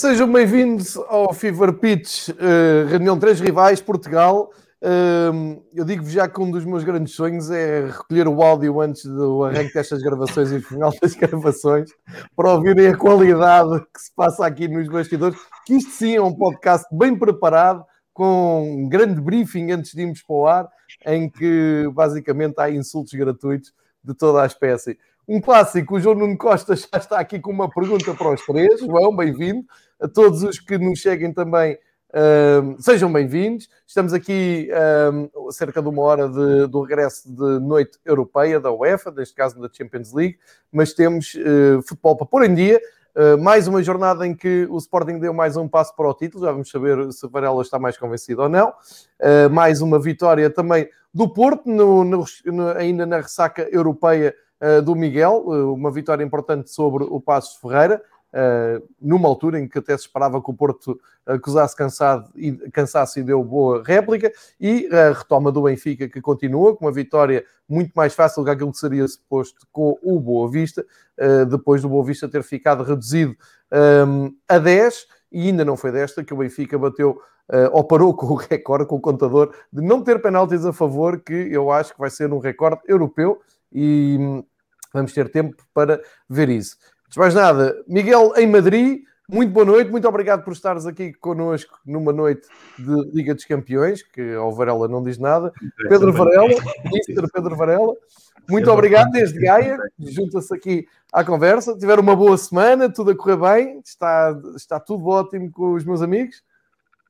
sejam bem-vindos ao Fever Pitch, uh, reunião três rivais, Portugal. Uh, eu digo-vos já que um dos meus grandes sonhos é recolher o áudio antes do arranque destas gravações e final das gravações, para ouvirem a qualidade que se passa aqui nos bastidores, que isto sim é um podcast bem preparado, com um grande briefing antes de irmos para o ar, em que basicamente há insultos gratuitos de toda a espécie. Um clássico, o João Nuno Costa já está aqui com uma pergunta para os três. João, bem-vindo. A todos os que nos cheguem também, uh, sejam bem-vindos. Estamos aqui uh, cerca de uma hora de, do regresso de noite europeia da UEFA, neste caso da Champions League, mas temos uh, futebol para pôr em dia. Uh, mais uma jornada em que o Sporting deu mais um passo para o título, já vamos saber se Varela está mais convencido ou não. Uh, mais uma vitória também do Porto, no, no, no, ainda na ressaca europeia uh, do Miguel, uma vitória importante sobre o Passos Ferreira, uh, numa altura em que até se esperava que o Porto acusasse cansado e, cansaço e deu boa réplica, e a retoma do Benfica que continua com uma vitória muito mais fácil do que aquilo que seria suposto com o Boa Vista, depois do Boa Vista ter ficado reduzido um, a 10, e ainda não foi desta que o Benfica bateu uh, ou parou com o recorde, com o contador, de não ter penaltis a favor, que eu acho que vai ser um recorde europeu e hum, vamos ter tempo para ver isso. Antes mais nada, Miguel em Madrid, muito boa noite, muito obrigado por estares aqui connosco numa noite de Liga dos Campeões, que ao Varela não diz nada. Pedro Varela, Mr. Pedro Varela, muito obrigado desde Gaia, junta-se aqui à conversa. Tiveram uma boa semana, tudo a correr bem, está, está tudo ótimo com os meus amigos.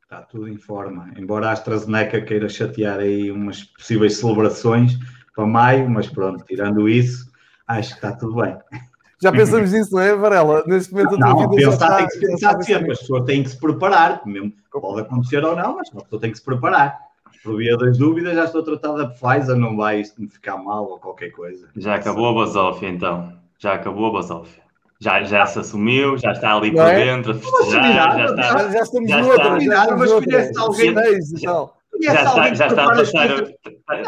Está tudo em forma, embora a AstraZeneca queira chatear aí umas possíveis celebrações para maio, mas pronto, tirando isso, acho que está tudo bem. Já pensamos nisso, não é, Varela? Neste momento não, a tua vida pensar, tem que se pensar sempre, as pessoas têm que se preparar, mesmo pode acontecer ou não, mas a pessoa tem que se preparar. Por via das dúvidas, já estou tratada por Pfizer, não vai isto me ficar mal ou qualquer coisa. Já acabou a basófia, então. Já acabou a basófia. Já, já se assumiu, já está ali por é? dentro a festejar, já, já, está. Já, já estamos já noutra, já estamos mas alguém. Já, já, está, já está a passar,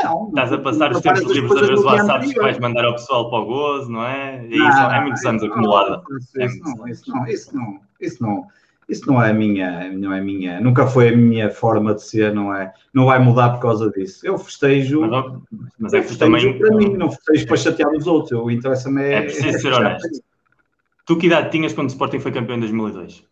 não, estás a passar os tempos livres a ver os WhatsApps que vais mandar ao pessoal para o gozo, não é? E isso é muitos anos acumulada. Isso não, isso não, isso não, isso não, isso não é a minha, não é minha, nunca foi a minha forma de ser, não é? Não vai mudar por causa disso. Eu festejo, mas, mas é que festejo também, para mim, não festejo para chatear os outros. Eu interessa-me é, é preciso ser honesto. Tu que idade tinhas quando o Sporting foi campeão em 2002?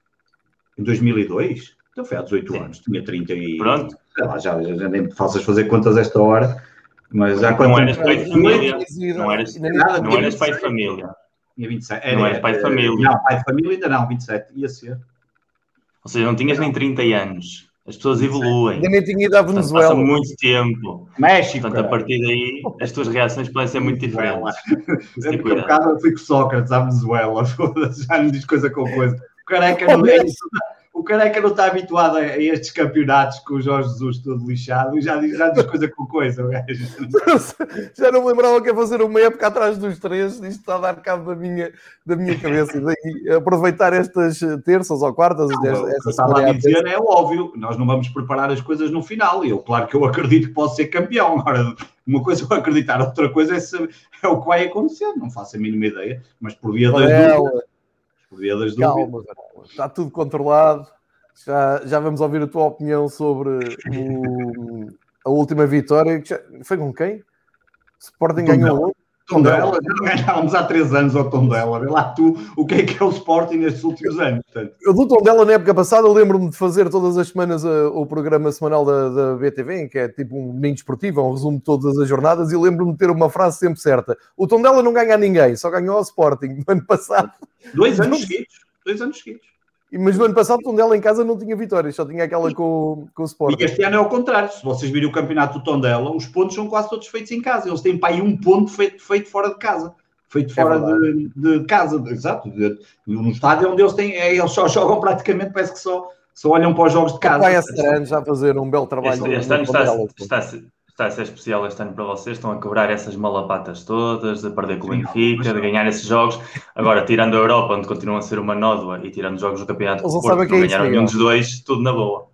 Em 2002? Então foi há 18 Sim. anos, tinha 30 e. Pronto. Lá, já, já, nem faças fazer contas esta hora, mas já quando. Não eras pai de família. Não eras, nada, não eras pai de família. Tinha 27. Era, não eras pai de família. Não, pai de família ainda não, 27. Ia ser. Ou seja, não tinhas nem 30 anos. As pessoas evoluem. Ainda nem tinha ido à Venezuela. Passa muito tempo. México. Portanto, a partir daí, as tuas reações podem ser muito diferentes. Daqui a bocado eu fui com Sócrates à Venezuela. Já me diz coisa com coisa. O careca não é isso o Careca não está habituado a, estes campeonatos com o Jorge Jesus todo lixado e já, diz, já diz coisa com coisa. já não me lembrava que ia fazer uma época atrás dos três, isto está a dar cabo da minha, da minha cabeça. E daí aproveitar estas terças ou quartas. Não, o que estava a dizer é óbvio, nós não vamos preparar as coisas no final. E eu, claro que eu acredito que posso ser campeão. Agora, uma coisa é acreditar, outra coisa é, saber, é o que vai acontecer. Não faço a mínima ideia, mas por via das dúvidas Podia das Calma, está tudo controlado. Já, já vamos ouvir a tua opinião sobre o, a última vitória. Foi com quem? Sporting ganhou Tondela, já ganhávamos há três anos ao Tondela. Vê lá tu o que é que é o Sporting nestes últimos anos. Portanto. Eu do Tondela, na época passada, lembro-me de fazer todas as semanas a, o programa semanal da, da BTV, em que é tipo um domingo esportivo, é um resumo de todas as jornadas, e lembro-me de ter uma frase sempre certa. O Tondela não ganha a ninguém, só ganhou ao Sporting no ano passado. Dois anos seguidos. Dois anos seguidos. Mas no ano passado o Tondela em casa não tinha vitórias, só tinha aquela com, com o Sporting. E este ano é o contrário. Se vocês virem o campeonato do Tondela, os pontos são quase todos feitos em casa. Eles têm para aí um ponto feito, feito fora de casa. Feito é fora de, de, casa, exato. De, no estádio onde eles têm, é, eles só jogam praticamente, parece que só, só olham para os jogos de casa. Vai este ano já fazer um belo trabalho. Este, este ano está, está, está a ser especial este ano para vocês, estão a cobrar essas malapatas todas, de perder com o Benfica, de ganhar esses jogos. Agora, tirando a Europa, onde continuam a ser uma nódoa, e tirando os jogos do Campeonato Eles não Porto, que não é ganharam nenhum dos dois, tudo na boa.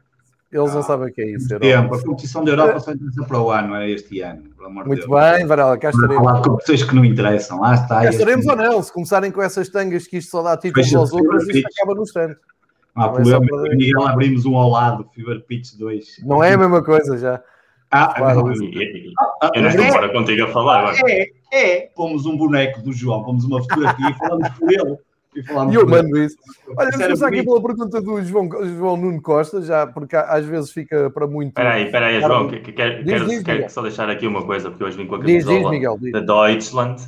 Eles não sabem o que é isso. Tempo. A competição da Europa só interessa para o ano, é este ano. Muito Deus. bem, Varela, cá estaremos. Falar de competições que não interessam, lá está. Cá estaremos ou não, se começarem com essas tangas que isto só dá títulos aos outros, isto acaba no. Não há problema, é para... Miguel abrimos um ao lado, Fever Pitch 2. Não é a mesma coisa já. Ah, claro. não estou é, fora contigo a falar agora. É, é. Pomos um boneco do João, pomos uma fotografia e falamos por ele. E, eu mando isso. Olha, vamos começar aqui pela pergunta do João, João Nuno Costa, já porque às vezes fica para muito. Espera aí, espera aí, João, que, que, quero, diz, quero, diz, quero só deixar aqui uma coisa, porque hoje vim com a camisola da Deutschland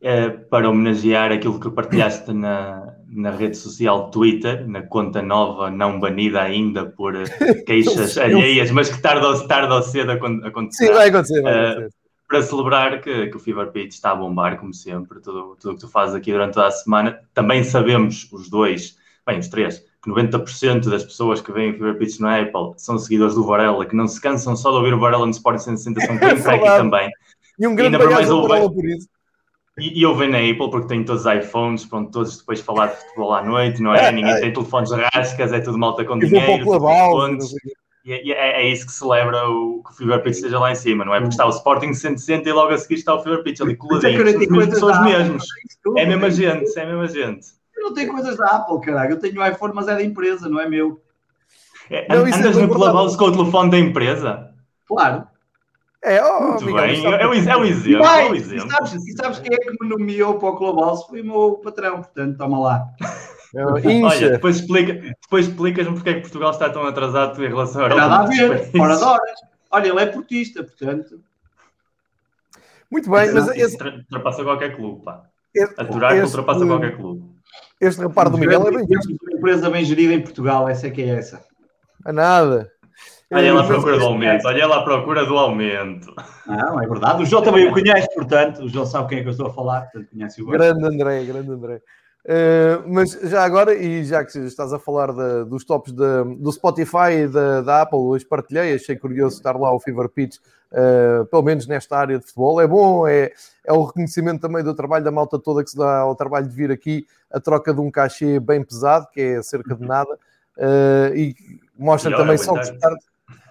eh, para homenagear aquilo que partilhaste na, na rede social Twitter, na conta nova, não banida ainda por queixas alheias, mas que tarde ou, tarde ou cedo acontecerá. Sim, vai acontecer, vai eh, acontecer. Uh, para celebrar que, que, o Fever Pitch está a bombar, como sempre, tudo, tudo o que tu fazes aqui durante toda a semana. Também sabemos, os dois, bem, os três, que 90% das pessoas que veem o Fever Pitch no Apple são seguidores do Varela, que não se cansam só de ouvir o Varela no Sport 160, são quem aqui também. E um grande beijo ao Varela por isso. E, e eu venho na Apple porque tenho todos os iPhones, pronto, todos depois falar de futebol à noite, não é? Ninguém tem telefones rascas, é tudo malta com dinheiro. E é, é, é, isso que celebra o, que o Fever Pitch esteja lá em cima, não é? Porque está o Sporting 160 e logo a seguir está o Fever Pitch ali é coladinho. São os mesmos. É a mesma gente, é a mesma gente. Eu não tenho coisas da Apple, caralho. Eu tenho o iPhone, mas é da empresa, não é meu. É, não, andas é no Clubhouse com o telefone da empresa? Claro. É, oh, Muito Miguel, bem, é um, é um exemplo. é um exemplo. E sabes, e sabes quem é que me nomeou para o Clubhouse? Foi o meu patrão, portanto, toma lá. Olha, depois, explica, depois explicas-me porque é que Portugal está tão atrasado em relação à Europa. Nada a ver, fora de horas. Olha, ele é portista, portanto. Muito bem, mas esse... ultrapassa qualquer clube, pá. Aturar que ultrapassa qualquer clube. Este reparo do Miguel é bem. Uma empresa bem gerida em Portugal, essa é que é essa. A nada. Olha lá à procura do aumento, olha lá à procura do aumento. Não, é verdade. O João também o conhece, portanto, o João sabe quem é que eu estou a falar, portanto, conhece o Grande André, grande André. Uh, mas já agora, e já que estás a falar de, dos tops de, do Spotify e da, da, Apple, hoje partilhei, achei curioso estar lá o Fever Pitch, uh, pelo menos nesta área de futebol. É bom, é, é o reconhecimento também do trabalho da malta toda que se dá ao trabalho de vir aqui, a troca de um cachê bem pesado, que é cerca de nada, uh, e mostra e também só gostar,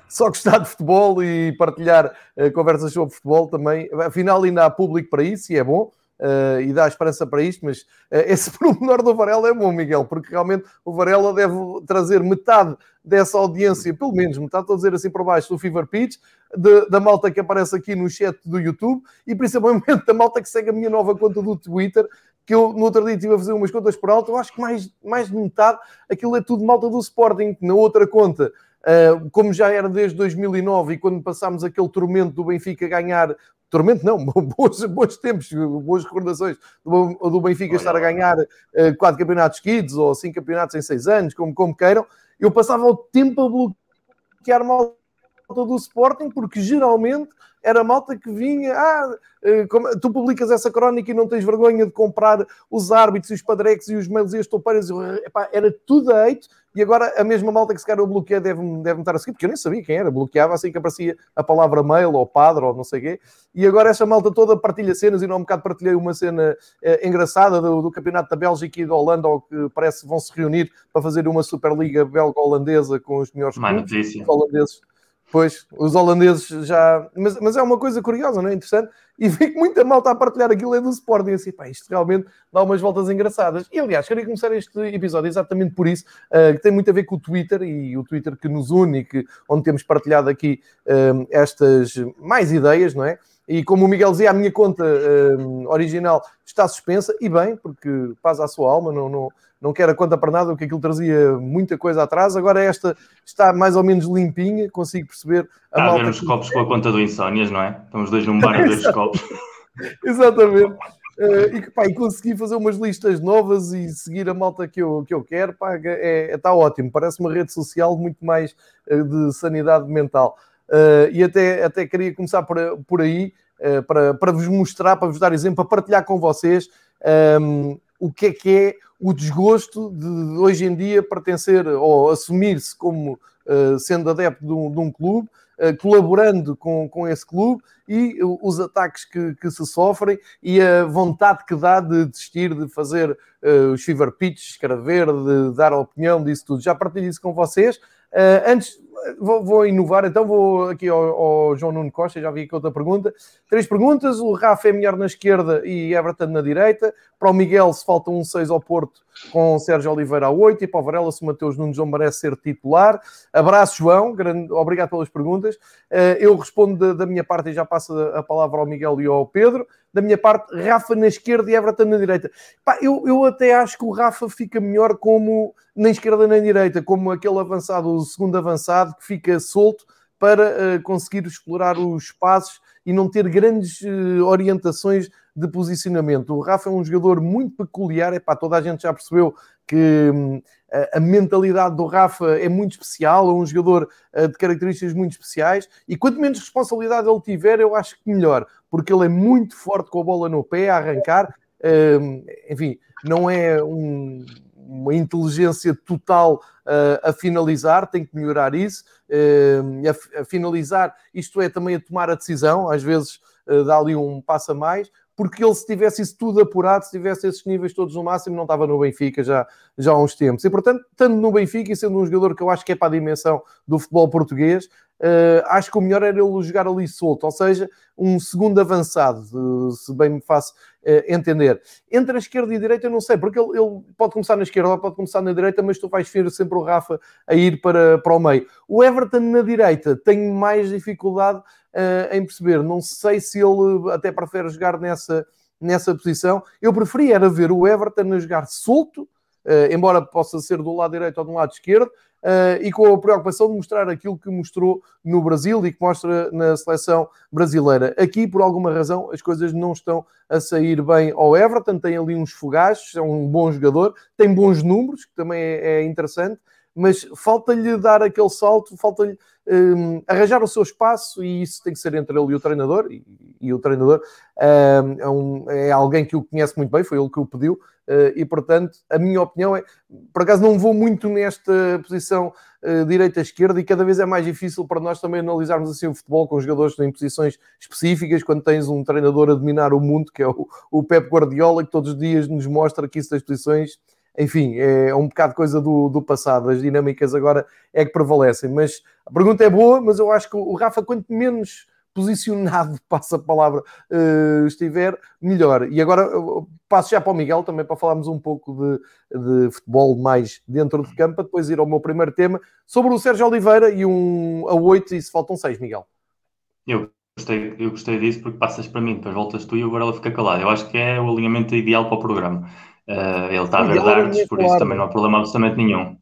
só gostar de futebol e partilhar conversas sobre futebol também. Afinal, ainda há público para isso e é bom. Uh, e dá esperança para isto, mas uh, esse pormenor do Varela é bom, Miguel, porque realmente o Varela deve trazer metade dessa audiência, pelo menos metade, estou a dizer assim por baixo, do Fever Pitch, de, da malta que aparece aqui no chat do YouTube e principalmente da malta que segue a minha nova conta do Twitter, que eu no outro dia estive a fazer umas contas por alto, eu acho que mais, mais de metade aquilo é tudo malta do Sporting, na outra conta Uh, como já era desde 2009 e quando passámos aquele tormento do Benfica ganhar tormento não, bons, bons tempos, boas recordações do, do Benfica Olha. estar a ganhar uh, quatro campeonatos kids ou cinco campeonatos em seis anos, como, como queiram, eu passava o tempo a bloquear mal do Sporting, porque geralmente era malta que vinha, ah, eh, tu publicas essa crónica e não tens vergonha de comprar os árbitros, os padreques e os mails e as toupeiras, era tudo a hate, e agora a mesma malta que se calhar eu bloqueei deve-me deve estar a seguir, porque eu nem sabia quem era, bloqueava assim que aparecia a palavra mail ou padre ou não sei o quê, e agora essa malta toda partilha cenas, e não um bocado partilhei uma cena eh, engraçada do, do, Campeonato da Bélgica e da Holanda, ou que parece que vão se reunir para fazer uma Superliga belga-holandesa com os melhores holandeses Pois, os holandeses já. Mas, mas é uma coisa curiosa, não é? Interessante. E vi que muita malta a partilhar aquilo é do Sporting. Assim, pá, isto realmente dá umas voltas engraçadas. E aliás, queria começar este episódio exatamente por isso, uh, que tem muito a ver com o Twitter e o Twitter que nos une que, onde temos partilhado aqui uh, estas mais ideias, não é? E como o Miguel dizia, a minha conta uh, original está suspensa, e bem, porque paz à sua alma, não, não, não quero a conta para nada, porque aquilo trazia muita coisa atrás. Agora esta está mais ou menos limpinha, consigo perceber. A está a ver os que... copos com a conta do Insónias, não é? Estamos dois num bar ver os copos. Exatamente. Uh, e, pá, e consegui fazer umas listas novas e seguir a malta que eu, que eu quero, pá, é, é, está ótimo. Parece uma rede social muito mais uh, de sanidade mental. Uh, e até, até queria começar por, por aí, para, para vos mostrar, para vos dar exemplo, para partilhar com vocês um, ehm, o que é que é o desgosto de, hoje em dia pertencer ou assumir-se como uh, sendo adepto de um, de um clube, colaborando com, com esse clube e os ataques que, que, se sofrem e a vontade que dá de desistir de fazer os fever pitch, escrever, de dar opinião disso tudo. Já partilho isso com vocês. Uh, antes, vou, vou, inovar, então vou aqui ao, ao, João Nuno Costa, já vi aqui outra pergunta. Três perguntas: o Rafa é melhor na esquerda e Everton na direita. Para o Miguel, se falta um 6 ao Porto, com Sérgio Oliveira a 8. E para o Varela, se o Mateus Nunes não merece ser titular. Abraço, João, grande, obrigado pelas perguntas. Uh, eu respondo da, da, minha parte e já passo a, palavra ao Miguel e ao Pedro. Da minha parte, Rafa na esquerda e Everton na direita. Pá, eu, eu até acho que o Rafa fica melhor como na esquerda nem direita, como aquele avançado, o segundo avançado, que fica solto para uh, conseguir explorar os espaços e não ter grandes uh, orientações de posicionamento. O Rafa é um jogador muito peculiar, é pá, toda a gente já percebeu que hum, a mentalidade do Rafa é muito especial, é um jogador uh, de características muito especiais e quanto menos responsabilidade ele tiver, eu acho que melhor, porque ele é muito forte com a bola no pé, a arrancar, uh, enfim, não é um, uma inteligência total uh, a finalizar, tem que melhorar isso, a, a, finalizar, isto é também a tomar a decisão, às vezes dá ali um passo a mais, porque ele, se tivesse isso tudo apurado, se tivesse esses níveis todos no máximo, não estava no Benfica já, já há uns tempos. E, portanto, estando no Benfica e sendo um jogador que eu acho que é para a dimensão do futebol português, uh, acho que o melhor era ele jogar ali solto, ou seja, um segundo avançado, se bem me faço uh, entender. Entre a esquerda e a direita, eu não sei, porque ele, ele pode começar na esquerda ou pode começar na direita, mas tu vais ver sempre o Rafa a ir para, para o meio. O Everton na direita tem mais dificuldade uh, em perceber. Não sei se ele até prefere jogar nessa, nessa posição. Eu preferia era ver o Everton a jogar solto, embora possa ser do lado direito ou do lado esquerdo, Uh, e com a preocupação de mostrar aquilo que mostrou no Brasil e que mostra na seleção brasileira. Aqui, por alguma razão, as coisas não estão a sair bem ao Everton, tem ali uns fogachos, é um bom jogador, tem bons números, que também é, é interessante, mas falta-lhe dar aquele salto, falta-lhe um, arranjar o seu espaço e isso tem que ser entre ele e o treinador. E, e o treinador um, é, um, é, alguém que o conhece muito bem, foi ele que o pediu. Uh, e portanto, a minha opinião é, por acaso, não vou muito nesta posição uh, direita-esquerda e cada vez é mais difícil para nós também analisarmos assim o futebol com jogadores em posições específicas. Quando tens um treinador a dominar o mundo, que é o, o Pep Guardiola, que todos os dias nos mostra que isso das posições enfim, é um bocado coisa do, do passado, as dinâmicas agora é que prevalecem. Mas a pergunta é boa, mas eu acho que o Rafa, quanto menos posicionado, passa a palavra, uh, estiver, melhor. E agora passo já para o Miguel também para falarmos um pouco de, de futebol mais dentro de campo, para depois ir ao meu primeiro tema sobre o Sérgio Oliveira e um a 8 e se faltam 6, Miguel. Eu gostei, eu gostei disso porque passas para mim, depois voltas tu e agora ela fica calada. Eu acho que é o alinhamento ideal para o programa. Uh, ele está a ver dardos, por isso também não há problema absolutamente nenhum.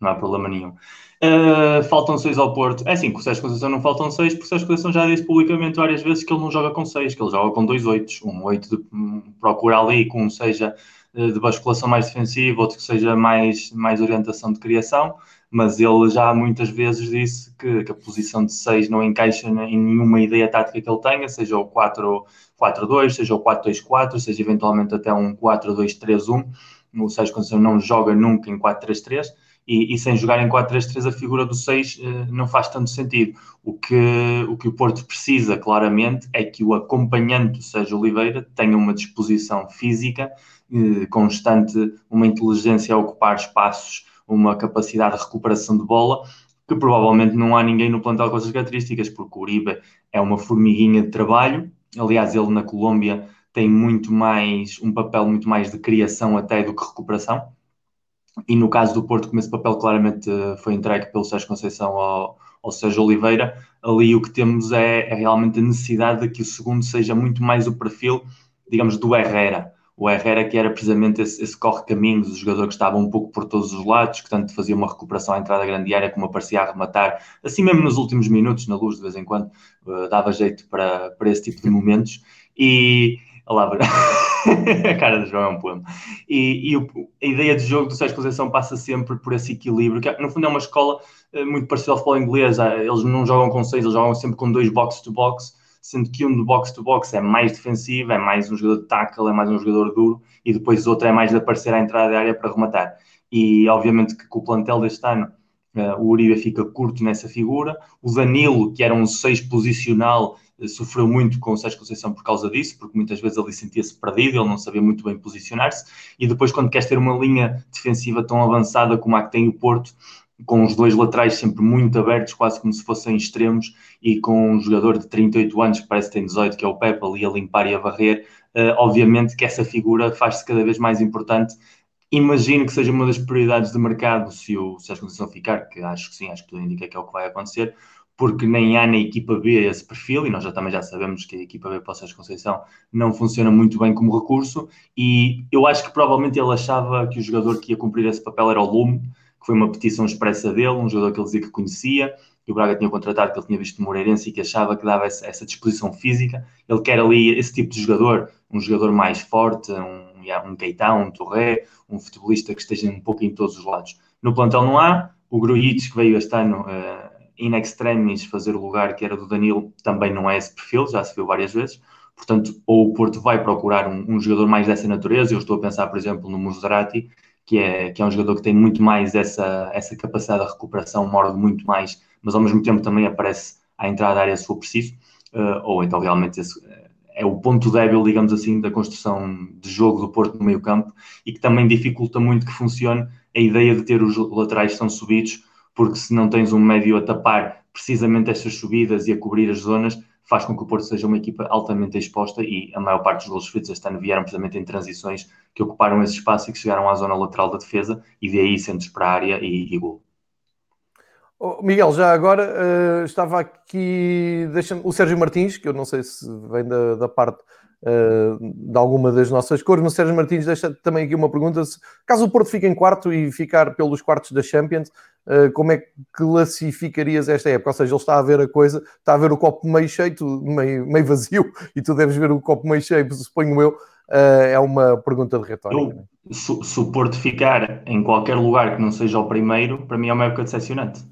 Não há problema nenhum. Uh, faltam seis ao Porto. É assim, com o Sérgio Conceição não faltam seis, porque o Sérgio Conceição já disse publicamente várias vezes que ele não joga com seis, que ele joga com dois oitos. Um oito de, um, procura ali com um seja uh, de basculação mais defensiva, outro que seja mais, mais orientação de criação, mas ele já muitas vezes disse que, que a posição de seis não encaixa em nenhuma ideia tática que ele tenha, seja o 4 4-2, seja o 4-2-4, seja eventualmente até um 4-2-3-1. O Sérgio Conceição não joga nunca em 4-3-3 e, e, sem jogar em 4-3-3 a figura do 6 eh, não faz tanto sentido. O que, o que o Porto precisa claramente é que o acompanhante do Sérgio Oliveira tenha uma disposição física eh, constante, uma inteligência a ocupar espaços, uma capacidade de recuperação de bola que provavelmente não há ninguém no plantel com essas características, porque o Uribe é uma formiguinha de trabalho, Aliás, ele na Colômbia tem muito mais, um papel muito mais de criação até do que recuperação. E no caso do Porto, como esse papel claramente eh, foi entregue pelo Sérgio Conceição ao, ao Sérgio Oliveira, ali o que temos é, é, realmente a necessidade de que o segundo seja muito mais o perfil, digamos, do Herrera. O Herrera que era precisamente esse, esse corre-caminhos, o jogador que estava um pouco por todos os lados, que tanto fazia uma recuperação à entrada grande área como aparecia a rematar, assim mesmo nos últimos minutos, na luz de vez em quando, uh, dava jeito para, para esse tipo de momentos. E, olá, a cara do João é um poema. E, e o, a ideia de jogo do Sérgio Conceição passa sempre por esse equilíbrio, que no fundo é uma escola uh, muito parecida ao futebol inglês. Eles não jogam com seis, eles jogam sempre com dois box-to-box. -box, sendo que um de box-to-box é mais defensivo, é mais um jogador de tackle, é mais um jogador duro, e depois outro é mais de aparecer à entrada da área para rematar. E obviamente que com o plantel deste ano, uh, o Uribe fica curto nessa figura. O Danilo, que era um 6 posicional, uh, sofreu muito com o Sérgio Conceição por causa disso, porque muitas vezes ele sentia-se perdido, ele não sabia muito bem posicionar-se. E depois, quando queres ter uma linha defensiva tão avançada como a que tem o Porto, com os dois laterais sempre muito abertos, quase como se fossem extremos, e com um jogador de 38 anos, que parece que tem 18, que é o Pepe, ali a limpar e a varrer, uh, obviamente que essa figura faz-se cada vez mais importante. Imagino que seja uma das prioridades de mercado se, o, a Conceição ficar, que acho que sim, acho que tudo indica que é o que vai acontecer, porque nem há na equipa B esse perfil, e nós já também já sabemos que a equipa B para o Sérgio Conceição não funciona muito bem como recurso, e eu acho que provavelmente ele achava que o jogador que ia cumprir esse papel era o Lume, que foi uma petição expressa dele, um jogador que ele dizia que conhecia, que o Braga tinha contratado, que ele tinha visto no Moreirense e que achava que dava essa, essa, disposição física. Ele quer ali esse tipo de jogador, um jogador mais forte, um, um Keita, um Torré, um futebolista que esteja um pouco em todos os lados. No plantel não há, o Grujic, que veio este ano uh, in extremis fazer o lugar que era do Danilo, também não é esse perfil, já se viu várias vezes. Portanto, ou o Porto vai procurar um, um jogador mais dessa natureza, eu estou a pensar, por exemplo, no Muserati, que é, que é um jogador que tem muito mais essa, essa capacidade de recuperação, morde muito mais, mas ao mesmo tempo também aparece à entrada da área se for preciso, uh, ou então realmente esse, eh, é o ponto débil, digamos assim, da construção de jogo do Porto no meio campo e que também dificulta muito que funcione a ideia de ter os laterais são subidos, porque se não tens um médio a tapar precisamente estas subidas e a cobrir as zonas, faz com que o Porto seja uma equipa altamente exposta e a maior parte dos gols feitos este ano vieram precisamente em transições que ocuparam esse espaço e que chegaram à zona lateral da defesa e de aí centros para a área e, e gol. Oh, Miguel, já agora uh, estava aqui o Sérgio Martins, que eu não sei se vem da, da parte uh, de alguma das nossas cores, mas Sérgio Martins deixa também aqui uma pergunta: se, caso o Porto fique em quarto e ficar pelos quartos da Champions, uh, como é que classificarias esta época? Ou seja, ele está a ver a coisa, está a ver o copo meio cheio, meio, meio vazio, e tu deves ver o copo meio cheio, suponho eu. Uh, é uma pergunta de retórica. Eu, se, se, o Porto ficar em qualquer lugar que não seja o primeiro, para mim é uma época decepcionante.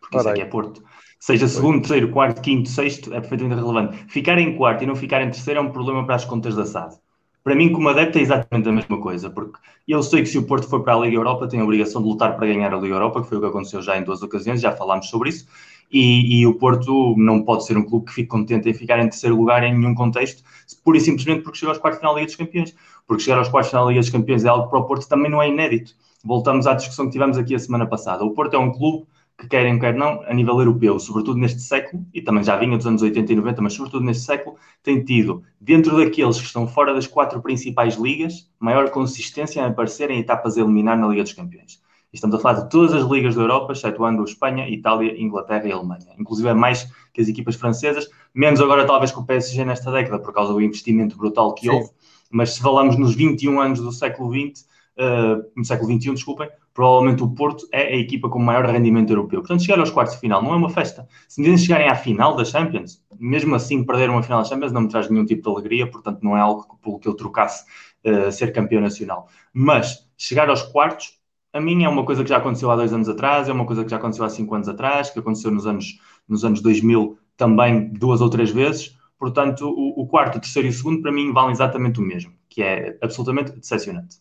Porque isso é que é Porto. Seja segundo, terceiro, quarto, quinto, sexto, é perfeitamente relevante. Ficar em quarto e não ficar em terceiro é um problema para as contas da SAD. Para mim, como adepto, é exatamente a mesma coisa, porque eu sei que se o Porto for para a Liga Europa, tem a obrigação de lutar para ganhar a Liga Europa, que foi o que aconteceu já em duas ocasiões, já falámos sobre isso, e, e, o Porto não pode ser um clube que fique contente em ficar em terceiro lugar em nenhum contexto, pura e simplesmente porque chegou aos quartos de final da Liga dos Campeões. Porque chegar aos quartos de final da Liga dos Campeões é algo que para o Porto também não é inédito. Voltamos à discussão que tivemos aqui a semana passada. O Porto é um clube que querem, quer não, a nível europeu, sobretudo neste século, e também já vinha dos anos 80 e 90, mas sobretudo neste século, tem tido, dentro daqueles que estão fora das quatro principais ligas, maior consistência em aparecer em etapas a eliminar na Liga dos Campeões. Estamos a falar de todas as ligas da Europa, excetuando Espanha, Itália, Inglaterra e Alemanha. Inclusive é mais que as equipas francesas, menos agora talvez com o PSG nesta década, por causa do investimento brutal que Sim. houve. Mas se falamos nos 21 anos do século XX, uh, no século XXI, desculpem, provavelmente o Porto é a equipa com maior rendimento europeu. Portanto, chegar aos quartos de final não é uma festa. Se me dizem chegarem à final da Champions, mesmo assim perder uma final da Champions não me traz nenhum tipo de alegria, portanto não é algo pelo que eu trocasse uh, ser campeão nacional. Mas chegar aos quartos a mim é uma coisa que já aconteceu há dois anos atrás, é uma coisa que já aconteceu há cinco anos atrás, que aconteceu nos anos, nos anos 2000 também duas ou três vezes. Portanto, o, o quarto, o terceiro e o segundo, para mim, valem exatamente o mesmo, que é absolutamente decepcionante.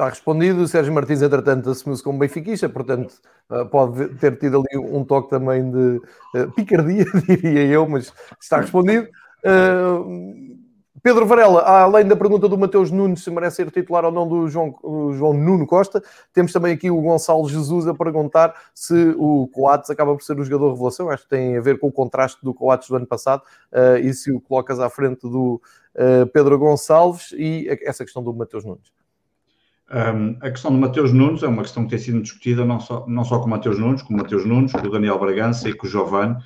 Está respondido. O Sérgio Martins, entretanto, assumiu-se como benfiquista, portanto, eh, pode ter tido ali um toque também de eh, picardia, diria eu, mas está respondido. Uh, Pedro Varela, além da pergunta do Mateus Nunes se merece ser titular ou não do João, João Nuno Costa, temos também aqui o Gonçalo Jesus a perguntar se o Coates acaba por ser o jogador revelação. Acho que tem a ver com o contraste do Coates do ano passado e se o colocas à frente do Pedro Gonçalves e essa questão do Mateus Nunes. Um, a questão do Mateus Nunes é uma questão que tem sido discutida não só, não só com Mateus Nunes, com Mateus Nunes, com o Daniel Bragança e com o Giovanni.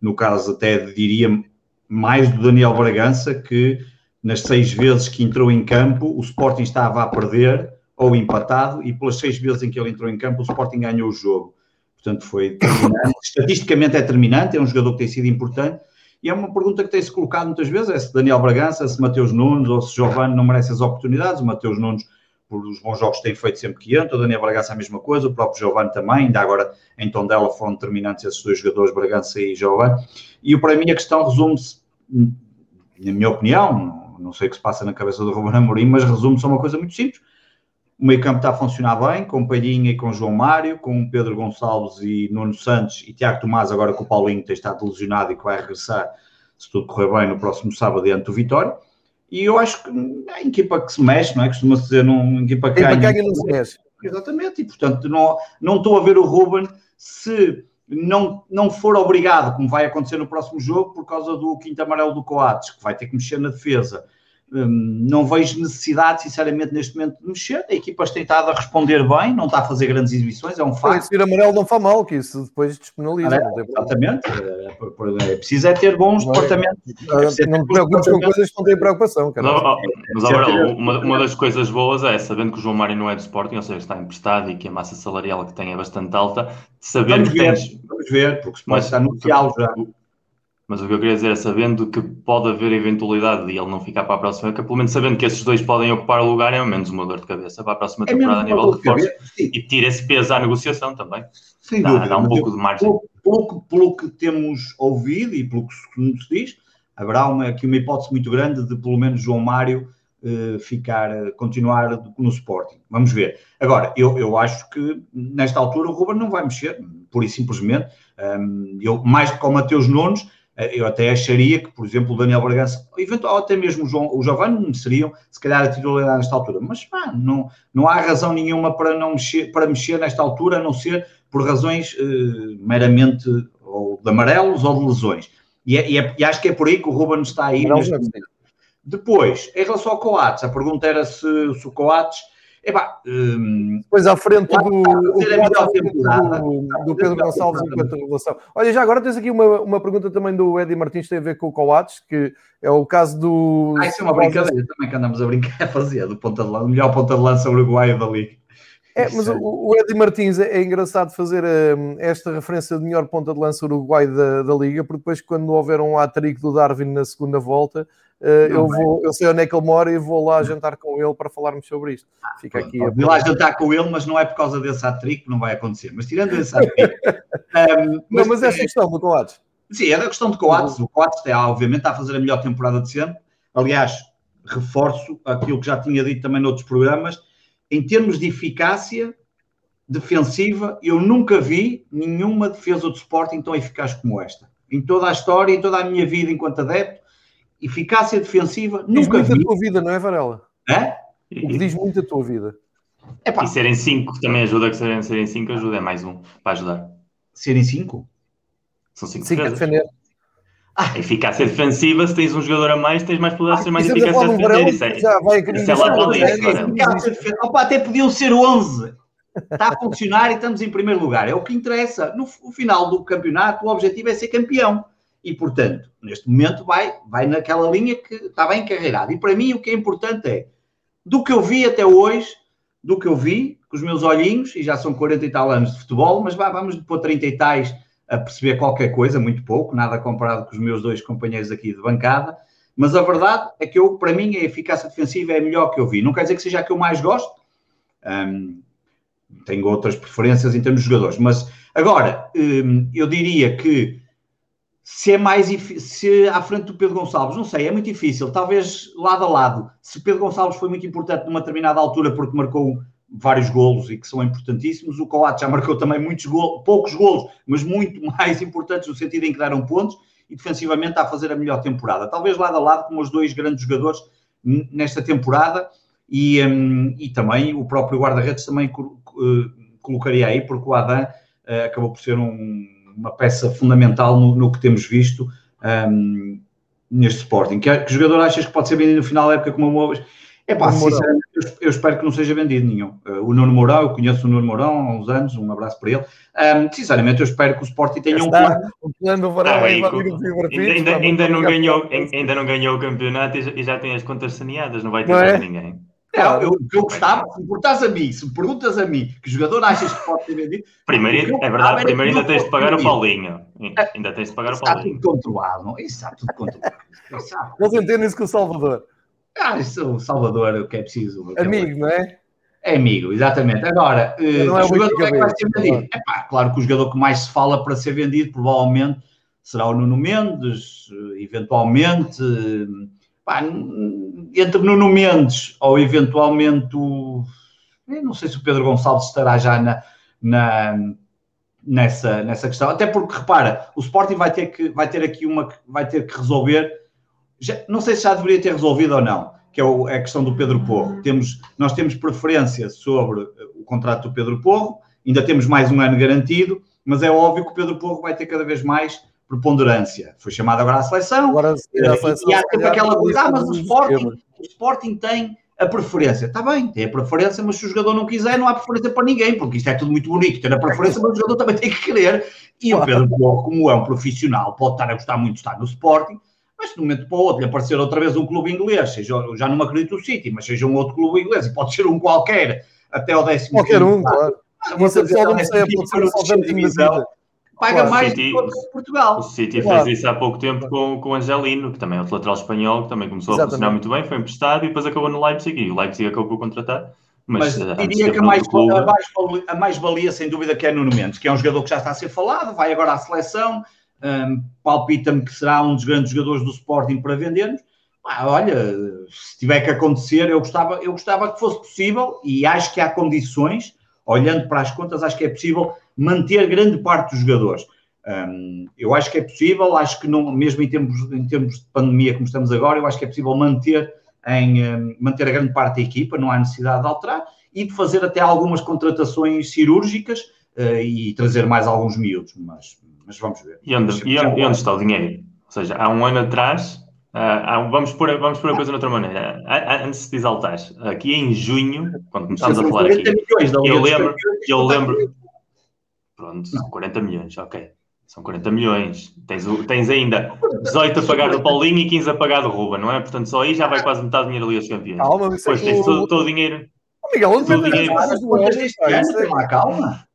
No caso, até diria mais do Daniel Bragança, que nas seis vezes que entrou em campo, o Sporting estava a perder ou empatado, e pelas seis vezes em que ele entrou em campo, o Sporting ganhou o jogo. Portanto, foi determinante. Estatisticamente é determinante, é um jogador que tem sido importante, e é uma pergunta que tem-se colocado muitas vezes, é se Daniel Bragança, se Mateus Nunes ou se Giovanni não merece as oportunidades. O Mateus Nunes, por os bons jogos que tem feito sempre que entra, o Daniel Bragança a mesma coisa, o próprio Giovanni também, ainda agora em Tondela foram determinantes esses dois jogadores, Bragança e Giovanni. E para mim a questão resume-se, na minha opinião, não sei o que se passa na cabeça do Ruben Amorim, mas resume-se a uma coisa muito simples. O meio campo está a funcionar bem, com Palhinha e com João Mário, com Pedro Gonçalves e Nuno Santos e Tiago Tomás, agora com o Paulinho tem estado lesionado e que vai regressar, se tudo correr bem, no próximo sábado diante do Vitória. E eu acho que é a equipa que se mexe, não é? Costuma-se dizer, numa equipa que ganha... ganha não se mexe. Exatamente, e portanto não, não estou a ver o Ruben se não, não for obrigado, como vai acontecer no próximo jogo, por causa do quinto amarelo do Coates, que vai ter que mexer na defesa Hum, não vejo necessidade, sinceramente, neste momento de mexer. A equipa tem estado a responder bem, não está a fazer grandes exibições, é um facto. Esse amarelo não faz mal, que isso depois despenaliza. É, exatamente. É, é, é, preciso é ter bons não, departamentos. É, não te preocupes com coisas que não têm preocupação. Cara. Não, mas agora, uma, uma das coisas boas é, sabendo que o João Mário não é do Sporting, ou seja, está emprestado e que a massa salarial que tem é bastante alta, saber vamos que ver, tens... Vamos ver, porque o Sporting está no final já. Mas o que eu queria dizer é sabendo que pode haver eventualidade de ele não ficar para a próxima época, pelo menos sabendo que esses dois podem ocupar o lugar, é ao menos uma dor de cabeça para a próxima é temporada a nível de reforço. E tira esse peso à negociação também. Sem dá, dúvida. Dá um pouco de margem. Pelo, pelo, pelo, que temos ouvido e pelo que se diz, haverá uma, aqui uma hipótese muito grande de pelo menos João Mário uh, ficar, uh, continuar no Sporting. Vamos ver. Agora, eu, eu acho que nesta altura o Ruben não vai mexer, pura e simplesmente. Um, eu, mais que com o Mateus Nunes eh, eu até acharia que, por exemplo, o Daniel Bragança, eventual, até mesmo o, João, o Giovanni seriam, se calhar, a titularidade nesta altura. Mas, pá, não, não há razão nenhuma para, não mexer, para mexer nesta altura, a não ser por razões eh, meramente ou de amarelos ou de lesões. E, é, e, é, e, acho que é por aí que o Ruben está aí. Depois, em relação ao Coates, a pergunta era se, se o Coates Epá, hum, Depois à frente do, do, do, Pedro Gonçalves enquanto revelação. Olha, já agora tens aqui uma, uma pergunta também do Eddie Martins, tem a ver com o Coates, que é o caso do. Ah, isso é uma brincadeira também que andamos a brincar a fazer, do ponta de lança, o melhor ponta de lança uruguaio da Liga. É, mas o, o Eddie Martins é, é engraçado fazer um, esta referência de melhor ponta de lança uruguai da, da Liga, porque depois, quando houver um hat-trick do Darwin na segunda volta, eu, vou, eu sei onde é que ele mora e vou lá jantar com ele para falarmos sobre isto. Fica aqui. Vou lá jantar com ele, mas não é por causa desse hat-trick que não vai acontecer. Mas tirando esse hat-trick. um, mas, não, mas essa questão do Coates. Sim, é da questão de Coates. O Coates está, obviamente, está a fazer a melhor temporada de sempre. Aliás, reforço aquilo que já tinha dito também noutros programas. Em termos de eficácia defensiva, eu nunca vi nenhuma defesa do Sporting tão eficaz como esta. Em toda a história, em toda a minha vida enquanto adepto, eficácia defensiva, diz nunca muito vi. a tua vida, não é, Varela? É? O que diz muito a tua vida. Epá. E serem 5 também ajuda, que serem 5 serem cinco ajuda, é mais um para ajudar. Serem 5? São 5 Cinco a defender. Ah, eficácia defensiva, se tens um jogador a mais, tens mais probabilidade de ser mais eficaz a defender. Isso é, já vai isso é lá para Opa, até podiam ser 11. Está a funcionar e estamos em primeiro lugar. É o que interessa. No, no final do campeonato, o objetivo é ser campeão e, portanto, neste momento vai, vai naquela linha que está bem encarreirada. E para mim o que é importante é, do que eu vi até hoje, do que eu vi, com os meus olhinhos, e já são 40 e tal anos de futebol, mas vá, vamos depois 30 e tais a perceber qualquer coisa, muito pouco, nada comparado com os meus dois companheiros aqui de bancada, mas a verdade é que eu, para mim, a eficácia defensiva é a melhor que eu vi. Não quer dizer que seja a que eu mais gosto, um, tenho outras preferências em termos de jogadores, mas agora, um, eu diria que se é mais se à frente do Pedro Gonçalves, não sei, é muito difícil, talvez lado a lado. Se Pedro Gonçalves foi muito importante numa determinada altura porque marcou vários golos e que são importantíssimos, o Coates já marcou também muitos golos, poucos golos, mas muito mais importantes no sentido em que deram pontos e defensivamente está a fazer a melhor temporada. Talvez lado a lado com os dois grandes jogadores nesta temporada e, um, e também o próprio guarda-redes também uh, colocaria aí, porque o Adam uh, acabou por ser um uma peça fundamental no, no que temos visto um, neste Sporting. Que, que jogador achas que pode ser vendido no final da época como uma... É pá, sinceramente, eu, eu, espero que não seja vendido nenhum. Uh, o Nuno Mourão, eu conheço o Nuno Mourão há uns anos, um abraço para ele. Um, sinceramente, eu espero que o Sporting tenha um plano. O plano do Varão ah, ainda, ainda, não ganhou, ainda não ganhou o campeonato e já, tem as contas saneadas, não vai ter é? ninguém. Não, eu, eu gostava, se me perguntas a mim, se me perguntas a mim que jogador achas que pode ter vendido. Primeiro, é verdade, primeiro ainda tens de pagar o Paulinho. Ainda tens de pagar o Paulinho. Está tudo controlado, não? Isso está tudo controlado. Eles entendem isso com o Salvador. Ah, isso o Salvador, o que é preciso. Amigo, não é? É amigo, exatamente. Agora, uh, é o jogador é que vai ser vendido? É pá, claro que o jogador que mais se fala para ser vendido provavelmente será o Nuno Mendes, eh, eventualmente. Pá, entre Nuno Mendes ou eventualmente o. não sei se o Pedro Gonçalves estará já na, na, nessa, nessa questão. Até porque, repara, o Sporting vai ter, que, vai ter aqui uma. vai ter que resolver. Já, não sei se já deveria ter resolvido ou não. que é, o, é a questão do Pedro Porro. Temos, nós temos preferência sobre o contrato do Pedro Porro, ainda temos mais um ano garantido, mas é óbvio que o Pedro Porro vai ter cada vez mais preponderância. Foi chamado agora à seleção, agora, a seleção e, há sempre aquela coisa, ah, mas o Sporting, o Sporting tem a preferência. Está bem, tem a preferência, mas se o jogador não quiser, não há preferência para ninguém, porque isto é tudo muito bonito, ter a preferência, mas o jogador também tem que querer. E o Pedro Porro, como é um profissional, pode estar a gostar muito de estar no Sporting, mas de um momento para o outro lhe aparecer outra vez um clube inglês, seja, já não acredito o City, mas seja um outro clube inglês, e pode ser um qualquer, até o décimo. Qualquer um, claro. Você só não sei, pode ser o divisão, paga claro, mais City, do que Portugal. O City claro. fez isso há pouco tempo com, com o Angelino, que também é outro lateral espanhol, que também começou Exatamente. a funcionar muito bem, foi emprestado e depois acabou no Leipzig, e o Leipzig acabou por contratar. Mas, mas eh, diria que a mais, clube... a, mais, a mais valia, sem dúvida, que é Nuno Mendes, que é um jogador que já está a ser falado, vai agora à seleção, um, palpita-me que será um dos grandes jogadores do Sporting para vendermos. Ah, olha, se tiver que acontecer, eu gostava, eu gostava que fosse possível e acho que há condições, olhando para as contas, acho que é possível manter grande parte dos jogadores. Um, eu acho que é possível, acho que não, mesmo em termos, em termos de pandemia como estamos agora, eu acho que é possível manter, em, um, manter a grande parte da equipa, não há necessidade de alterar e de fazer até algumas contratações cirúrgicas uh, e trazer mais alguns miúdos, mas, mas vamos ver. E onde, e onde, e onde está o dinheiro? Ou seja, há um ano atrás Uh, vamos, pôr, vamos pôr a coisa de outra maneira. Antes de exaltar, aqui em junho, quando começámos a falar aqui, eu lembro, eu lembro, pronto, são 40 milhões, ok. São 40 milhões. Tens, tens ainda 18 a pagar do Paulinho e 15 a pagar do Ruba, não é? Portanto, só aí já vai quase metade do dinheiro ali aos campeões. Calma, Depois tens todo, todo o dinheiro. Miguel, onde o dinheiro. Calma.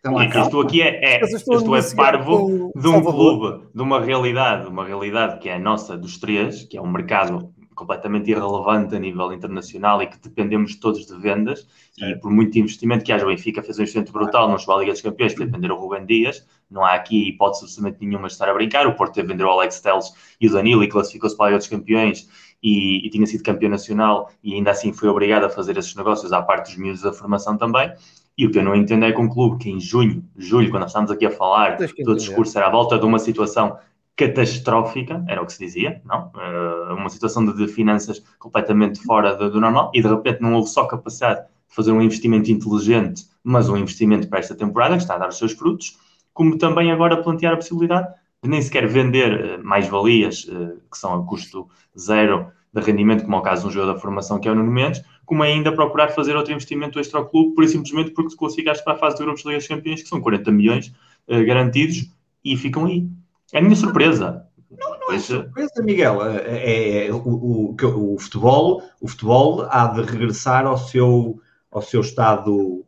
Então, e isto aqui é, é isto é parvo de um clube, de uma realidade, uma realidade que é a nossa dos três, que é um mercado completamente irrelevante a nível internacional e que dependemos todos de vendas e por muito investimento que haja, o Benfica fez um investimento brutal no chegou à Liga dos Campeões, teve vender o Rubem Dias, não há aqui hipótese absolutamente nenhuma de estar a brincar, o Porto teve vender o Alex Telles e o Danilo e classificou-se para a Liga dos Campeões e, e, tinha sido campeão nacional e ainda assim foi obrigado a fazer esses negócios à parte dos miúdos da formação também. E o que eu não entendo é que um clube que em junho, julho, quando nós estamos aqui a falar, todo o discurso era à volta de uma situação catastrófica, era o que se dizia, não? Uh, uma situação de, de, finanças completamente fora do, do, normal e de repente não houve só capacidade de fazer um investimento inteligente, mas um investimento para esta temporada que está a dar os seus frutos, como também agora plantear a possibilidade de nem sequer vender uh, mais-valias uh, que são a custo zero de rendimento, como é o caso de um jogo da formação que é o Nuno Mendes, como ainda procurar fazer outro investimento extra ao clube, por simplesmente porque se classificaste para a fase de grupos de Liga dos Campeões, que são 40 milhões garantidos, e ficam aí. É a minha surpresa. Não, não é surpresa, Miguel. É, é, é o, o, o, futebol, o futebol há de regressar ao seu, ao seu estado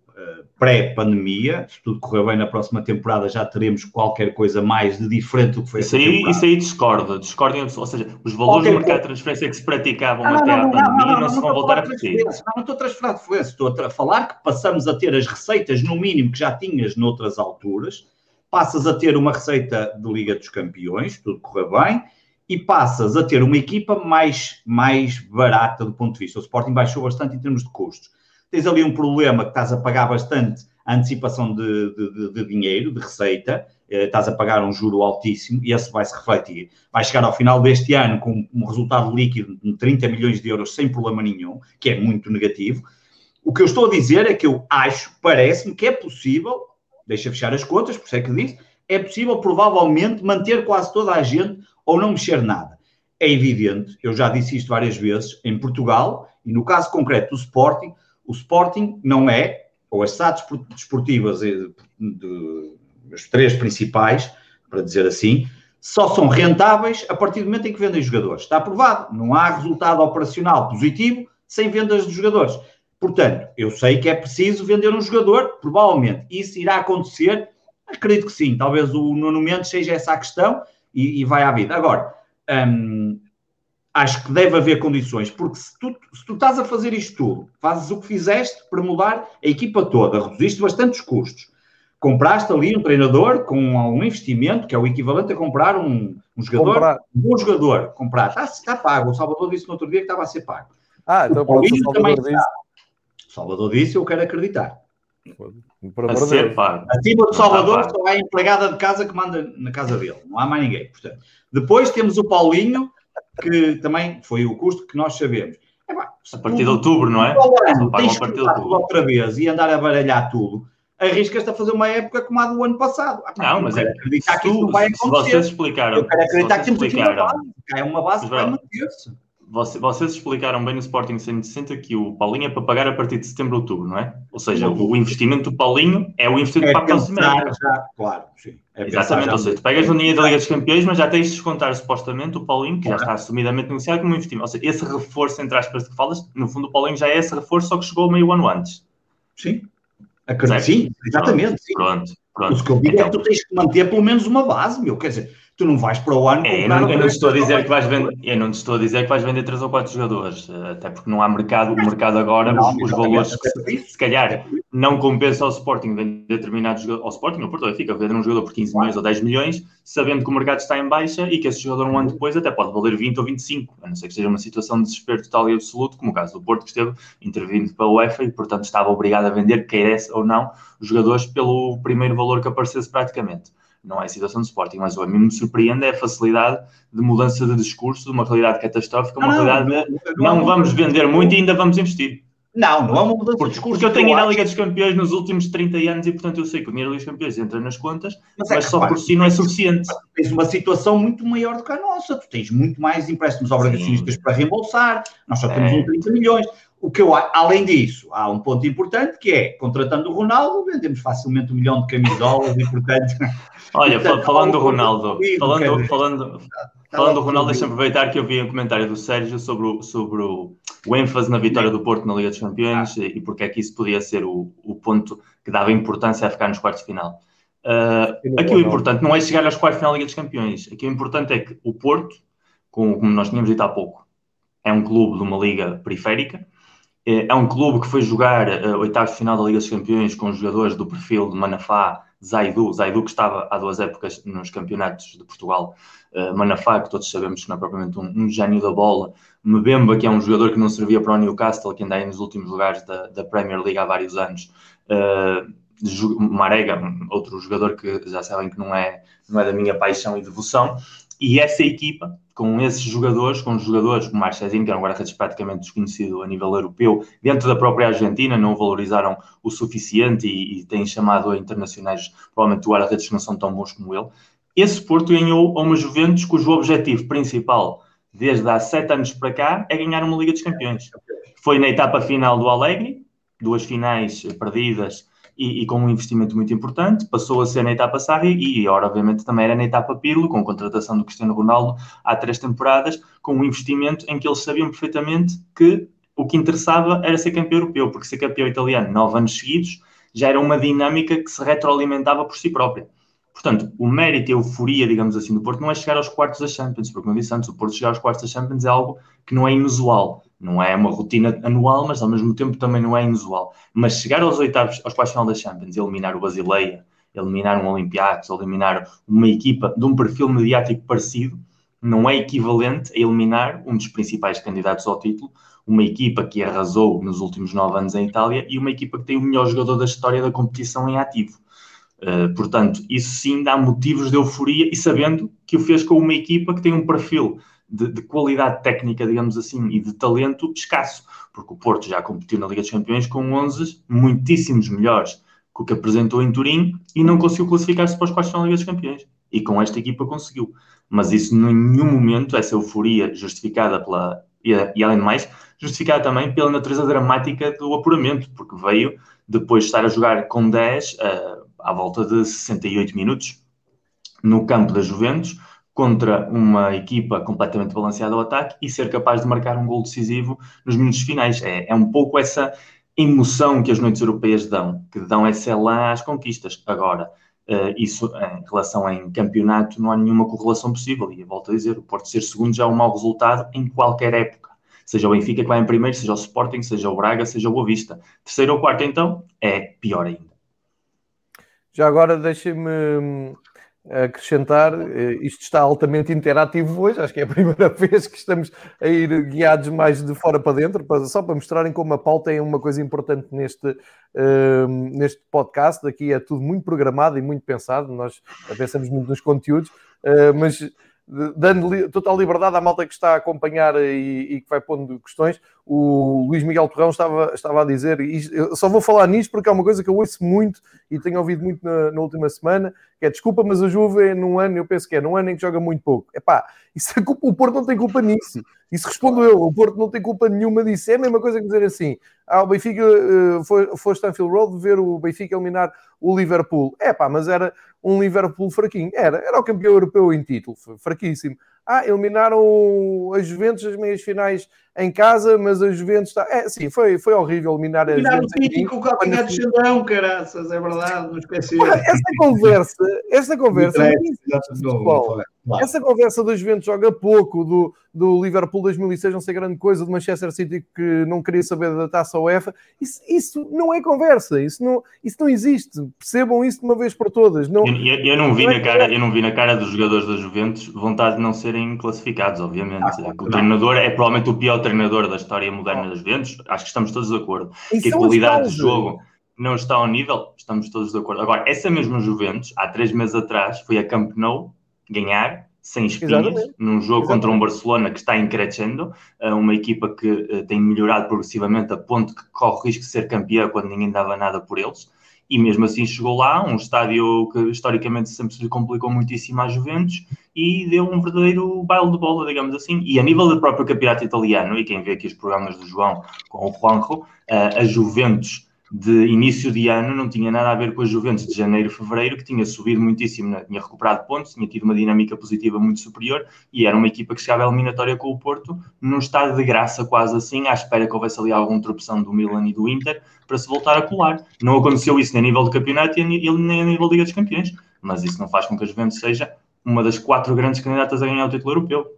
pré-pandemia, se tudo correr bem na próxima temporada, já teremos qualquer coisa mais de diferente do que foi isso aí, temporada. Isso aí discorda, discordem, ou seja, os valores okay, do mercado de transferência que se praticavam não, até à pandemia não, se vão voltar a repetir. Não, estou a transferir de estou a falar que passamos a ter as receitas no mínimo que já tinhas noutras alturas, passas a ter uma receita de Liga dos Campeões, tudo correr bem, e passas a ter uma equipa mais, mais barata do ponto de vista. O Sporting baixou bastante em termos de custos tens ali um problema que estás a pagar bastante a antecipação de, de, de dinheiro, de receita, eh, estás a pagar um juro altíssimo e esse vai se refletir. Vai chegar ao final deste ano com um resultado líquido de 30 milhões de euros sem problema nenhum, que é muito negativo. O que eu estou a dizer é que eu acho, parece-me que é possível, deixa fechar as contas, por isso é que disse, é possível provavelmente manter quase toda a gente ou não mexer nada. É evidente, eu já disse isto várias vezes, em Portugal, e no caso concreto do Sporting, o Sporting não é, ou as SATs desportivas, de, de, as três principais, para dizer assim, só são rentáveis a partir do momento em que vendem jogadores. Está aprovado. Não há resultado operacional positivo sem vendas de jogadores. Portanto, eu sei que é preciso vender um jogador, provavelmente isso irá acontecer. Acredito que sim. Talvez o Nuno Mendes seja essa a questão e, e vai à vida. Agora, hum, acho que deve haver condições, porque se tu, se tu estás a fazer isto tudo, fazes o que fizeste para mudar a equipa toda, reduziste bastante os custos, compraste ali um treinador com um investimento que é o equivalente a comprar um, um jogador, comprar. um bom jogador, comprar, está, está pago. O Salvador disse no outro dia que estava a ser pago. Ah, então o Salvador disse. O Salvador disse, eu quero acreditar. a ser pago. Acima do Salvador só há a empregada de casa que manda na casa dele, não há mais ninguém. Portanto, depois temos o Paulinho, que também foi o custo que nós sabemos. A partir de outubro, não é? Ano, tens a partir de outubro. outra vez e andar a baralhar tudo. Arriscas-te a fazer uma época como a do ano passado. Ah, não, mas é acreditar que isso não vai acontecer. Se vocês explicaram. Eu quero acreditar que temos aqui uma base. É uma base para manter-se vocês explicaram bem no Sporting 160 que o Paulinho é para pagar a partir de setembro, outubro, não é? Ou seja, o investimento do Paulinho é o investimento é para a próxima época. Claro, sim. É Exatamente, ou seja, tu pegas o dinheiro da Liga dos Campeões, mas já tens de descontar supostamente o Paulinho, que já está assumidamente negociado como investimento. Ou seja, esse reforço, entre aspas, que falas, no fundo o Paulinho já é esse reforço, só que chegou meio ano antes. Sim. Acredito, sim, exatamente. Pronto, sim. pronto. pronto. O que eu digo então, é que tu tens que manter pelo menos uma base, meu. Quer dizer, tu não vais para o ano é, eu, não, eu não estou a dizer que vais vender eu não estou a dizer que vais vender três ou quatro jogadores até porque não há mercado o mercado agora não, os, os valores que, se calhar não compensa ao Sporting vender determinados jogadores ao Sporting ou Porto fica vender um jogador por 15 milhões ou 10 milhões sabendo que o mercado está em baixa e que esse jogador um ano depois até pode valer 20 ou 25 a não ser que seja uma situação de desespero total e absoluto como o caso do Porto que esteve intervindo pela UEFA e portanto estava obrigado a vender queiresse ou não os jogadores pelo primeiro valor que aparecesse praticamente não é a situação do Sporting, mas o a mim me surpreende é a facilidade de mudança de discurso de uma realidade catastrófica, uma não, realidade não, de não, não vamos vender muito e ainda vamos investir. Não, não é uma mudança de discurso. Porque eu tenho ido à Liga dos Campeões nos últimos 30 anos e, portanto, eu sei que o dinheiro da Liga dos Campeões entra nas contas, mas, é mas só por si não é suficiente. Tens uma situação muito maior do que a nossa. Tu tens muito mais empréstimos obrigacionistas para reembolsar. Nós só temos é. uns 30 milhões. O que eu, além disso, há um ponto importante que é, contratando o Ronaldo, vendemos facilmente um milhão de camisolas e, portanto... Olha, portanto, falando do Ronaldo, falando, falando, falando do Ronaldo, deixa-me aproveitar que eu vi um comentário do Sérgio sobre o, sobre o, o ênfase na vitória do Porto na Liga dos Campeões ah. e, porque é que isso podia ser o, o ponto que dava importância a ficar nos quartos de final. Uh, aqui o importante não é chegar aos quartos de final da Liga dos Campeões. Aqui o importante é que o Porto, como nós tínhamos dito há pouco, é um clube de uma liga periférica, é, é um clube que foi jogar a oitavos de final da Liga dos Campeões com jogadores do perfil de Manafá, Zaidu, Zaidu que estava há duas épocas nos campeonatos de Portugal, uh, Manafá, que todos sabemos que não é propriamente um, um gênio da bola, Mbemba, que é um jogador que não servia para o Newcastle, que anda aí nos últimos lugares da, da Premier League há vários anos, uh, Marega, outro jogador que já sabem que não é, não é da minha paixão e devoção, e essa equipa, com esses jogadores, com os jogadores como Marchezinho, que era um guarda-redes praticamente desconhecido a nível europeu, dentro da própria Argentina, não valorizaram o suficiente e, e têm chamado a internacionais, provavelmente guarda-redes que não são tão bons como ele. Esse Porto ganhou a uma Juventus cujo objetivo principal, desde há sete anos para cá, é ganhar uma Liga dos Campeões. Foi na etapa final do Alegre, duas finais perdidas e, e, com um investimento muito importante, passou a ser na etapa Sarri e, e obviamente, também era na etapa Pirlo, com a contratação do Cristiano Ronaldo há três temporadas, com um investimento em que eles sabiam perfeitamente que o que interessava era ser campeão europeu, porque ser campeão italiano nove anos seguidos já era uma dinâmica que se retroalimentava por si própria. Portanto, o mérito e a euforia, digamos assim, do Porto não é chegar aos quartos da Champions, porque, como eu disse antes, o Porto chegar aos quartos da Champions é algo que não é inusual. Não é uma rotina anual, mas ao mesmo tempo também não é inusual. Mas chegar aos oitavos, aos quartos final da Champions, eliminar o Basileia, eliminar um Olympiacos, eliminar uma equipa de um perfil mediático parecido, não é equivalente a eliminar um dos principais candidatos ao título, uma equipa que arrasou nos últimos nove anos em Itália e uma equipa que tem o melhor jogador da história da competição em ativo. Uh, portanto, isso sim dá motivos de euforia e sabendo que o fez com uma equipa que tem um perfil de, de, qualidade técnica, digamos assim, e de talento escasso, porque o Porto já competiu na Liga dos Campeões com 11 muitíssimos melhores que o que apresentou em Turim e não conseguiu classificar-se para os quartos da Liga dos Campeões. E com esta equipa conseguiu. Mas isso, em nenhum momento, essa euforia justificada pela. E, e além de mais, justificada também pela natureza dramática do apuramento, porque veio depois de estar a jogar com 10 uh, eh, à volta de 68 minutos no campo da Juventus, contra uma equipa completamente balanceada ao ataque e ser capaz de marcar um gol decisivo nos minutos finais. É, é um pouco essa emoção que as noites europeias dão, que dão essa lá às conquistas. Agora, uh, isso em relação em campeonato não há nenhuma correlação possível. E volto a dizer, o Porto ser segundo já é um mau resultado em qualquer época. Seja o Benfica que vai em primeiro, seja o Sporting, seja o Braga, seja o Boa Vista. Terceiro ou quarto, então, é pior ainda. Já agora deixem-me acrescentar, eh, isto está altamente interativo hoje, acho que é a primeira vez que estamos a ir guiados mais de fora para dentro, só para mostrarem como a pauta é uma coisa importante neste, uh, neste podcast. Aqui é tudo muito programado e muito pensado, nós pensamos muito nos conteúdos, uh, mas dando li total liberdade à malta que está a acompanhar e, e, que vai pondo questões. O Luís Miguel Torrão estava, estava a dizer, e só vou falar nisto porque é uma coisa que eu ouço muito e tenho ouvido muito na, na última semana, que é desculpa, mas a Juve é num ano, eu penso que é num ano em que joga muito pouco. Epá, isso é culpa, o Porto não tem culpa nisso. Isso respondo eu, o Porto não tem culpa nenhuma disso. É a mesma coisa que dizer assim, ah, o Benfica uh, foi, foi Stanfield Road ver o Benfica eliminar o Liverpool. É pá, mas era um Liverpool fraquinho. Era, era o campeão europeu em título, fraquíssimo. Ah, eliminaram as Juventus nas meias finais em casa, mas a Juventus está. É, sim, foi, foi horrível eliminar a Juventus. Eliminaram o calcanhar de Xandão, caraças, é verdade, não esqueci. Essa conversa, essa conversa. É, essa conversa da Juventus joga pouco, do, do Liverpool 2006 não sei grande coisa, do Manchester City que não queria saber da taça UEFA, isso, isso não é conversa, isso não, isso não existe. Percebam isso de uma vez por todas. Não, eu, eu, não vi não é na cara, eu não vi na cara dos jogadores da Juventus vontade de não serem classificados, obviamente. Ah, o treinador é provavelmente o pior treinador da história moderna ah. das Juventus, acho que estamos todos de acordo. E que a qualidade de jogo não está ao nível, estamos todos de acordo. Agora, essa mesma Juventus, há três meses atrás, foi a Camp Nou ganhar sem espinhas, Exatamente. num jogo Exatamente. contra um Barcelona que está em crescendo, eh, uma equipa que eh, tem melhorado progressivamente a ponto que corre o risco de ser campeã quando ninguém dava nada por eles. E mesmo assim chegou lá, um estádio que historicamente sempre se complicou muitíssimo à Juventus e deu um verdadeiro baile de bola, digamos assim. E a nível do próprio campeonato italiano, e quem vê aqui os programas do João com o Juanjo, eh, a Juventus de início de ano não tinha nada a ver com a Juventus de janeiro e fevereiro, que tinha subido muitíssimo, né? tinha recuperado pontos, tinha tido uma dinâmica positiva muito superior e era uma equipa que chegava à eliminatória com o Porto num estado de graça quase assim, à espera que houvesse ali alguma tropeção do Milan e do Inter para se voltar a colar. Não aconteceu isso nem a nível do campeonato e nem a nível da Liga dos Campeões, mas isso não faz com que a Juventus seja uma das quatro grandes candidatas a ganhar o título europeu.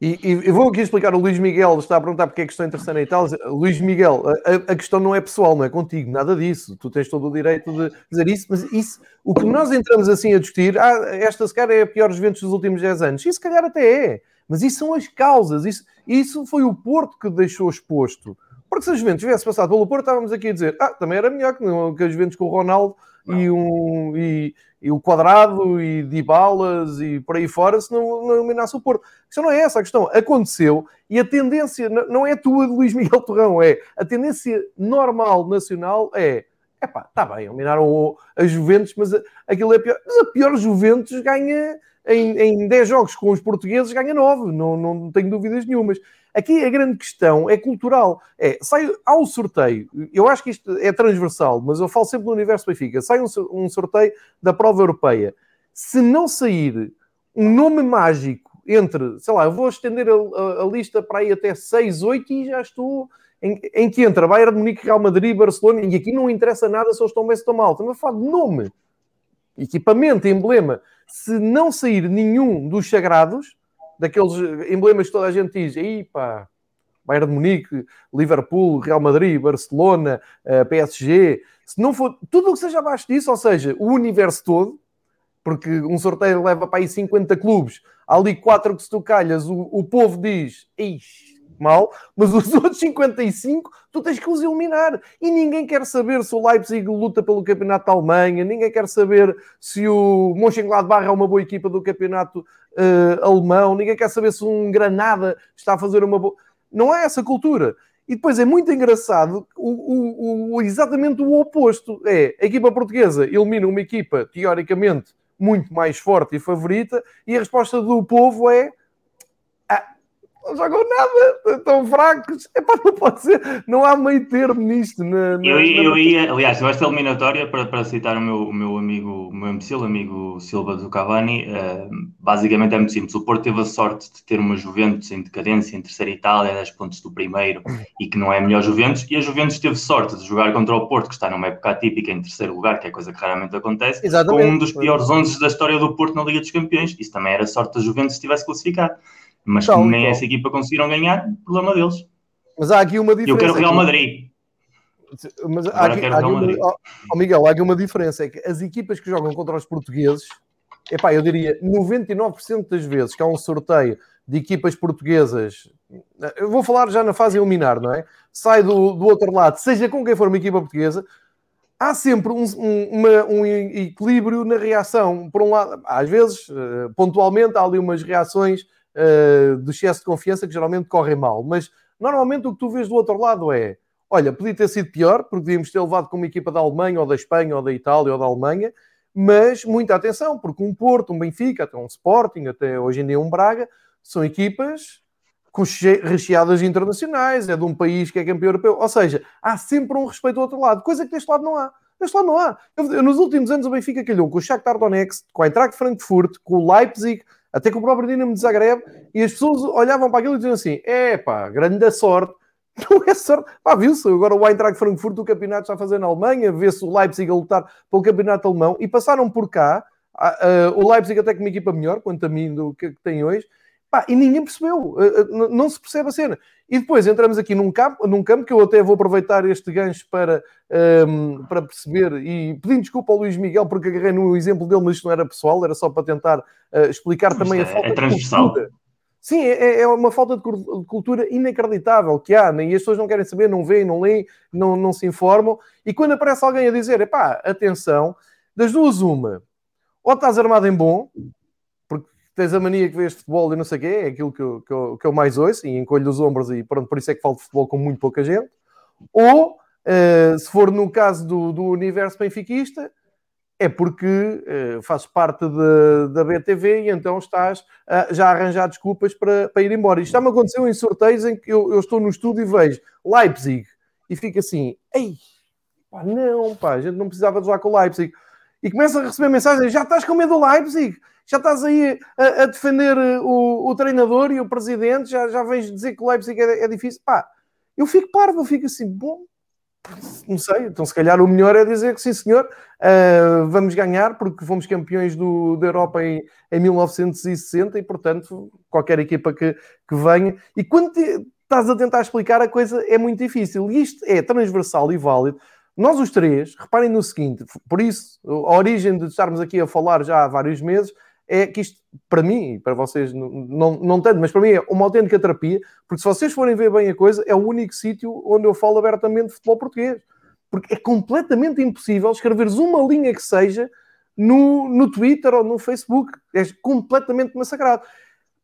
E, e, vou aqui explicar, o Luís Miguel está a perguntar porque é que estou interessado em Itália. Luís Miguel, a, a, questão não é pessoal, não é contigo, nada disso. Tu tens todo o direito de dizer isso, mas isso, o que nós entramos assim a discutir, ah, esta se calhar é a pior Juventus dos últimos 10 anos. Isso se calhar até é, mas isso são as causas. Isso, isso foi o Porto que deixou exposto. Porque se a Juventus tivesse passado pelo Porto, estávamos aqui a dizer, ah, também era melhor que, que a Juventus com o Ronaldo e, um, e, e, o Quadrado e de balas e por aí fora se não, não eliminasse o Porto. A questão não é essa, a questão aconteceu e a tendência não é tua de Luís Miguel Torrão, é a tendência normal nacional é epá, está bem, eliminaram a Juventus, mas aquilo é pior. Mas a pior Juventus ganha em, em 10 jogos com os portugueses, ganha 9, não, não tenho dúvidas nenhumas. Aqui a grande questão é cultural. É, sai ao sorteio, eu acho que isto é transversal, mas eu falo sempre no universo Benfica, sai um, um sorteio da prova europeia. Se não sair um nome mágico entre, sei lá, eu vou estender a, a, a lista para aí até 6, 8 e já estou em, em, que entra Bayern Munique, Real Madrid, Barcelona, e aqui não interessa nada se eles estão bem ou estão mal. Estamos a falar de nome, equipamento, emblema. Se não sair nenhum dos sagrados, daqueles emblemas que toda a gente diz, aí pá, Bayern de Munique, Liverpool, Real Madrid, Barcelona, eh, PSG, se não for tudo o que seja abaixo disso, ou seja, o universo todo, porque um sorteio leva para aí 50 clubes, há ali quatro que se tu calhas, o, o povo diz, ixi, mal, mas os outros 55 tu tens que os eliminar. E ninguém quer saber se o Leipzig luta pelo campeonato da Alemanha, ninguém quer saber se o Mönchengladbach é uma boa equipa do campeonato uh, alemão, ninguém quer saber se um Granada está a fazer uma boa. Não é essa cultura. E depois é muito engraçado o, o, o, exatamente o oposto. É a equipa portuguesa elimina uma equipa teoricamente muito mais forte e favorita, e a resposta do povo é não jogam nada, estão fracos. Epá, não pode ser, não há meio termo nisto. Na, na, eu, eu na... ia, aliás, nesta eliminatória, para, para citar o meu, o meu amigo, o meu imbecil, amigo Silva do Cavani, uh, basicamente é muito simples. O Porto teve a sorte de ter uma Juventus em decadência, em terceira Itália, 10 pontos do primeiro, e que não é a melhor Juventus, e a Juventus teve sorte de jogar contra o Porto, que está numa época típica em terceiro lugar, que é coisa que raramente acontece, Exatamente. com um dos piores 11 da história do Porto na Liga dos Campeões. Isso também era sorte da Juventus se tivesse classificado. Mas então, nem então. essa equipa conseguiram ganhar, problema deles. Mas há aqui uma diferença. Eu quero o Real Madrid. Mas há aqui, há aqui uma, oh, Miguel, há aqui uma diferença. É que as equipas que jogam contra os portugueses, epá, eu diria 99% das vezes que há um sorteio de equipas portuguesas, eu vou falar já na fase eliminar, não é? Sai do, do outro lado, seja com quem for uma equipa portuguesa, há sempre um, um, uma, um, equilíbrio na reação. Por um lado, às vezes, eh, pontualmente, há ali umas reações uh, do excesso de confiança que geralmente correm mal, mas Normalmente o que tu vês do outro lado é olha, podia ter sido pior, porque devíamos ter levado com uma equipa da Alemanha, ou da Espanha, ou da Itália, ou da Alemanha, mas muita atenção, porque um Porto, um Benfica, até um Sporting, até hoje em dia um Braga, são equipas recheadas internacionais, é de um país que é campeão europeu, ou seja, há sempre um respeito do outro lado, coisa que deste lado não há. Deste lado não há. Eu, nos últimos anos o Benfica calhou com o Shakhtar Donetsk, com a Eintracht Frankfurt, com o Leipzig, até com o próprio Dinamo de Zagreb, e as pessoas olhavam para aquilo e diziam assim, é pá, grande sorte, Não é sorte. Pá, viu-se agora o Eintracht Frankfurt, o campeonato está a fazer na Alemanha, vê-se o Leipzig a lutar pelo campeonato alemão e passaram por cá. Uh, o Leipzig até com uma equipa melhor, quanto a mim, do que, que tem hoje. Pá, e ninguém percebeu, uh, não se percebe a cena. E depois entramos aqui num campo, num campo que eu até vou aproveitar este gancho para, um, para perceber, e pedindo desculpa ao Luís Miguel, porque agarrei no exemplo dele, mas isto não era pessoal, era só para tentar explicar também a falta é transversal. de Sim, é, é, é, uma falta de cultura inacreditável que há, né? e as pessoas não querem saber, não veem, não leem, não, não se informam. E quando aparece alguém a dizer, epá, atenção, das duas uma, ou estás armado em bom, tens a mania que vês futebol e não sei o quê, é aquilo que eu, que eu, que eu mais ouço, e encolho os ombros e pronto, por isso é que falo de futebol com muito pouca gente, ou, uh, se for no caso do, do universo benfiquista, é porque uh, fazes parte de, da BTV e então estás uh, já a arranjar desculpas para, para ir embora. Isto já me aconteceu em sorteios em que eu, eu, estou no estúdio e vejo Leipzig e fico assim, ei, pá, não, pá, a gente não precisava de jogar com o Leipzig. E começa a receber mensagens, já estás com medo do Leipzig? Já estás aí a, a defender eh, o, o, treinador e o presidente? Já, já vens dizer que o Leipzig é, é difícil? Pá, eu fico parvo, eu fico assim, bom, não sei, então se calhar o melhor é dizer que sim, senhor, uh, vamos ganhar porque fomos campeões do, da Europa em, em 1960 e, portanto, qualquer equipa que, que venha. E quando te, estás a tentar explicar, a coisa é muito difícil. E isto é transversal e válido. Nós os três, reparem no seguinte, por isso, a origem de estarmos aqui a falar já há vários meses é que isto, para mim, para vocês não, não, não tanto, mas para mim é uma autêntica terapia, porque se vocês forem ver bem a coisa, é o único sítio onde eu falo abertamente de futebol português. Porque é completamente impossível escreveres uma linha que seja no, no Twitter ou no Facebook. É completamente massacrado.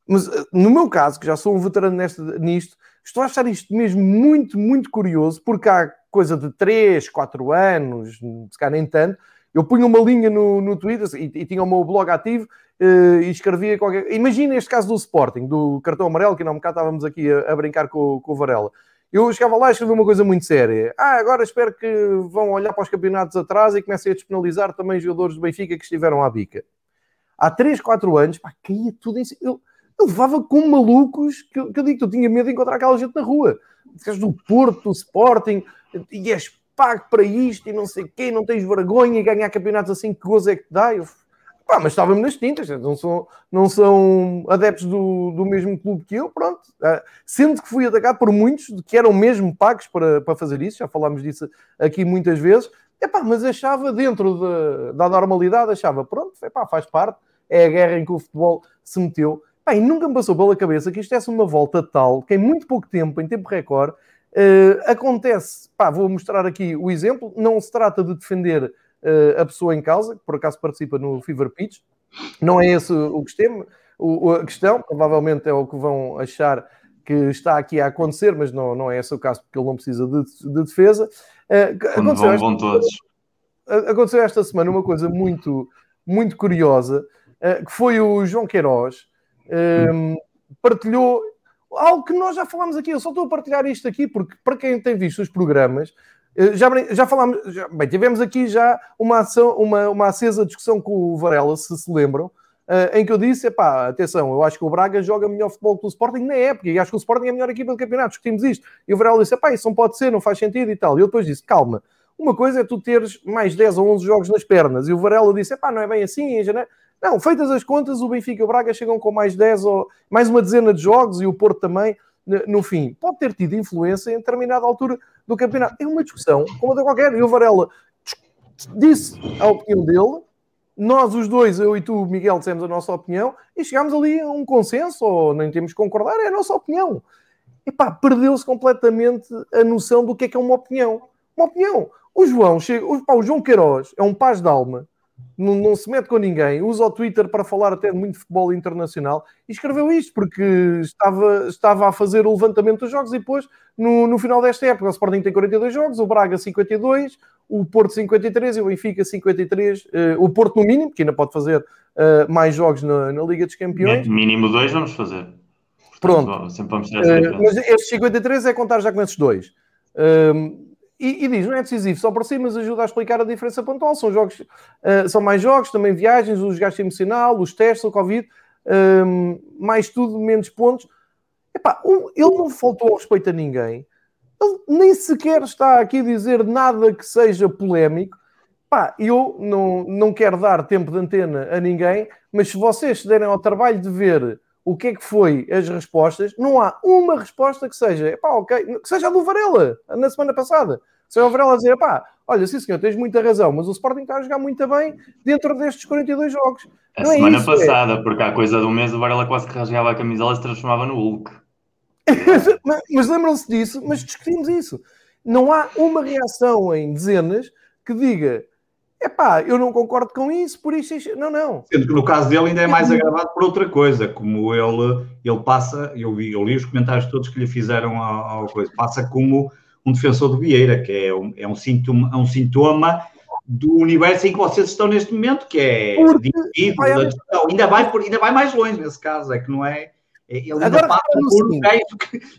Mas eh, no meu caso, que já sou um veterano neste, nisto, estou a achar isto mesmo muito, muito curioso, porque há coisa de 3, 4 anos, se calhar nem tanto, eu punha uma linha no, no Twitter e, e tinha o meu blog ativo uh, e escrevia qualquer. Imagina este caso do Sporting, do cartão amarelo, que não me cá estávamos aqui a, a brincar com, com o Varela. Eu chegava lá e escrevia uma coisa muito séria. Ah, agora espero que vão olhar para os campeonatos atrás e comecem a despenalizar também jogadores do Benfica que estiveram à bica. Há 3, 4 anos, pá, caía tudo em cima. Eu, eu levava com malucos que, que eu digo que eu tinha medo de encontrar aquela gente na rua. Do Porto, do Sporting, e és pago para isto e não sei o quê, não tens vergonha e ganhar campeonatos assim, que gozo é que dá? Eu, Pá, mas estávamos nas tintas, não são, não são adeptos do, do mesmo clube que eu, pronto. Uh, sendo que fui atacado por muitos que eram mesmo pagos para, para fazer isso, já falámos disso aqui muitas vezes, epá, mas achava dentro de, da normalidade, achava, pronto, epá, faz parte, é a guerra em que o futebol se meteu. E nunca me passou pela cabeça que isto desse uma volta tal, que em muito pouco tempo, em tempo recorde, acontece, pá, vou mostrar aqui o exemplo, não se trata de defender uh, a pessoa em causa, que por acaso participa no Fever Pitch. Não é esse o o, a questão, provavelmente é o que vão achar que está aqui a acontecer, mas não, não é esse o caso, porque ele não precisa de, de defesa. Uh, aconteceu, vão, vão todos. aconteceu esta semana uma coisa muito, muito curiosa, que foi o João Queiroz, um, partilhou algo que nós já falámos aqui. Eu só estou a partilhar isto aqui porque, para quem tem visto os programas, eh, já, já falámos, já, bem, tivemos aqui já uma, ação, uma, uma acesa discussão com o Varela, se se lembram, uh, em que eu disse: pá, atenção, eu acho que o Braga joga melhor futebol que o Sporting na época, e acho que o Sporting é a melhor equipa do campeonato, discutimos isto. E o Varela disse: pá, isso não pode ser, não faz sentido e tal. E eu depois disse: calma, uma coisa é tu teres mais 10 ou 11 jogos nas pernas, e o Varela disse: pá, não é bem assim, em janeiro. Não, feitas as contas, o Benfica e o Braga chegam com mais 10 ou mais uma dezena de jogos e o Porto também no fim, pode ter tido influência em determinada altura do campeonato. É uma discussão como de qualquer. E o Varela disse a opinião dele, nós os dois, eu e tu, Miguel, dissemos a nossa opinião e chegámos ali a um consenso, ou nem temos que concordar, é a nossa opinião. E pá, perdeu-se completamente a noção do que é que é uma opinião. Uma opinião. O João chega, o, pá, o João Queiroz é um paz de alma, não, não, se mete com ninguém, usa o Twitter para falar até de muito futebol internacional e escreveu isto porque estava, estava a fazer o levantamento dos jogos e depois, no, no final desta época, o Sporting tem 42 jogos, o Braga 52, o Porto 53 e o Benfica 53, uh, eh, o Porto no mínimo, que ainda pode fazer uh, mais jogos na, na, Liga dos Campeões. Mínimo dois vamos fazer. Portanto, Pronto. Sempre vamos ter uh, mas estes 53 é contar já com esses dois. Uh, e, e, diz, não é decisivo só por si, mas ajuda a explicar a diferença pontual. São jogos, uh, são mais jogos, também viagens, os gastos emocional, os testes, o Covid, uh, mais tudo, menos pontos. Epá, um, ele não faltou ao respeito a ninguém. Ele nem sequer está aqui a dizer nada que seja polémico. Pá, eu não, não quero dar tempo de antena a ninguém, mas se vocês se derem ao trabalho de ver o que é que foi as respostas, não há uma resposta que seja, epá, ok, que seja a do Varela, na semana passada. Seja o Varela a dizer, pá, olha, sim senhor, tens muita razão, mas o Sporting está a jogar muito bem dentro destes 42 jogos. A não é semana é isso, passada, é. porque há coisa de um mês o Varela quase que rasgava a camisola e se transformava no Hulk. mas, mas lembram-se disso, mas discutimos isso. Não há uma reação em dezenas que diga Epá, eu não concordo com isso, por isso. Não, não. Sendo que no caso dele ainda é mais agravado por outra coisa, como ele, ele passa, eu, vi, eu li os comentários todos que lhe fizeram ao, coisa, passa como um defensor do Vieira, que é um, é um, sintoma, é um sintoma do universo em que vocês estão neste momento, que é Porque, vai, ainda, vai por, ainda vai mais longe nesse caso, é que não é. é ele ainda Agora, passa por um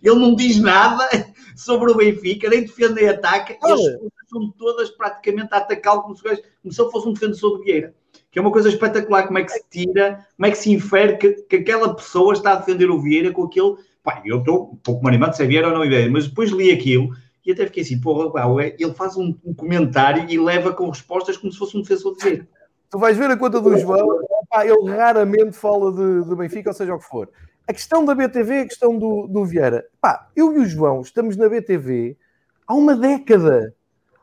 ele não diz nada sobre o Benfica, nem defende nem ataca, Olha, eles são todas praticamente a atacá-lo como, como se ele fosse um defensor de Vieira. Que é uma coisa espetacular, como é que se tira, como é que se infere que, que aquela pessoa está a defender o Vieira com aquele. Pá, eu estou um pouco animado se é Vieira ou não é mas depois li aquilo e até fiquei assim, porra, ele faz um, um, comentário e leva com respostas como se fosse um defensor de Vieira. Tu vais ver a conta do João, pá, ele raramente fala de, de Benfica, ou seja o que for. A questão da BTV, a questão do, do Vieira. Pá, eu e o João estamos na BTV há uma década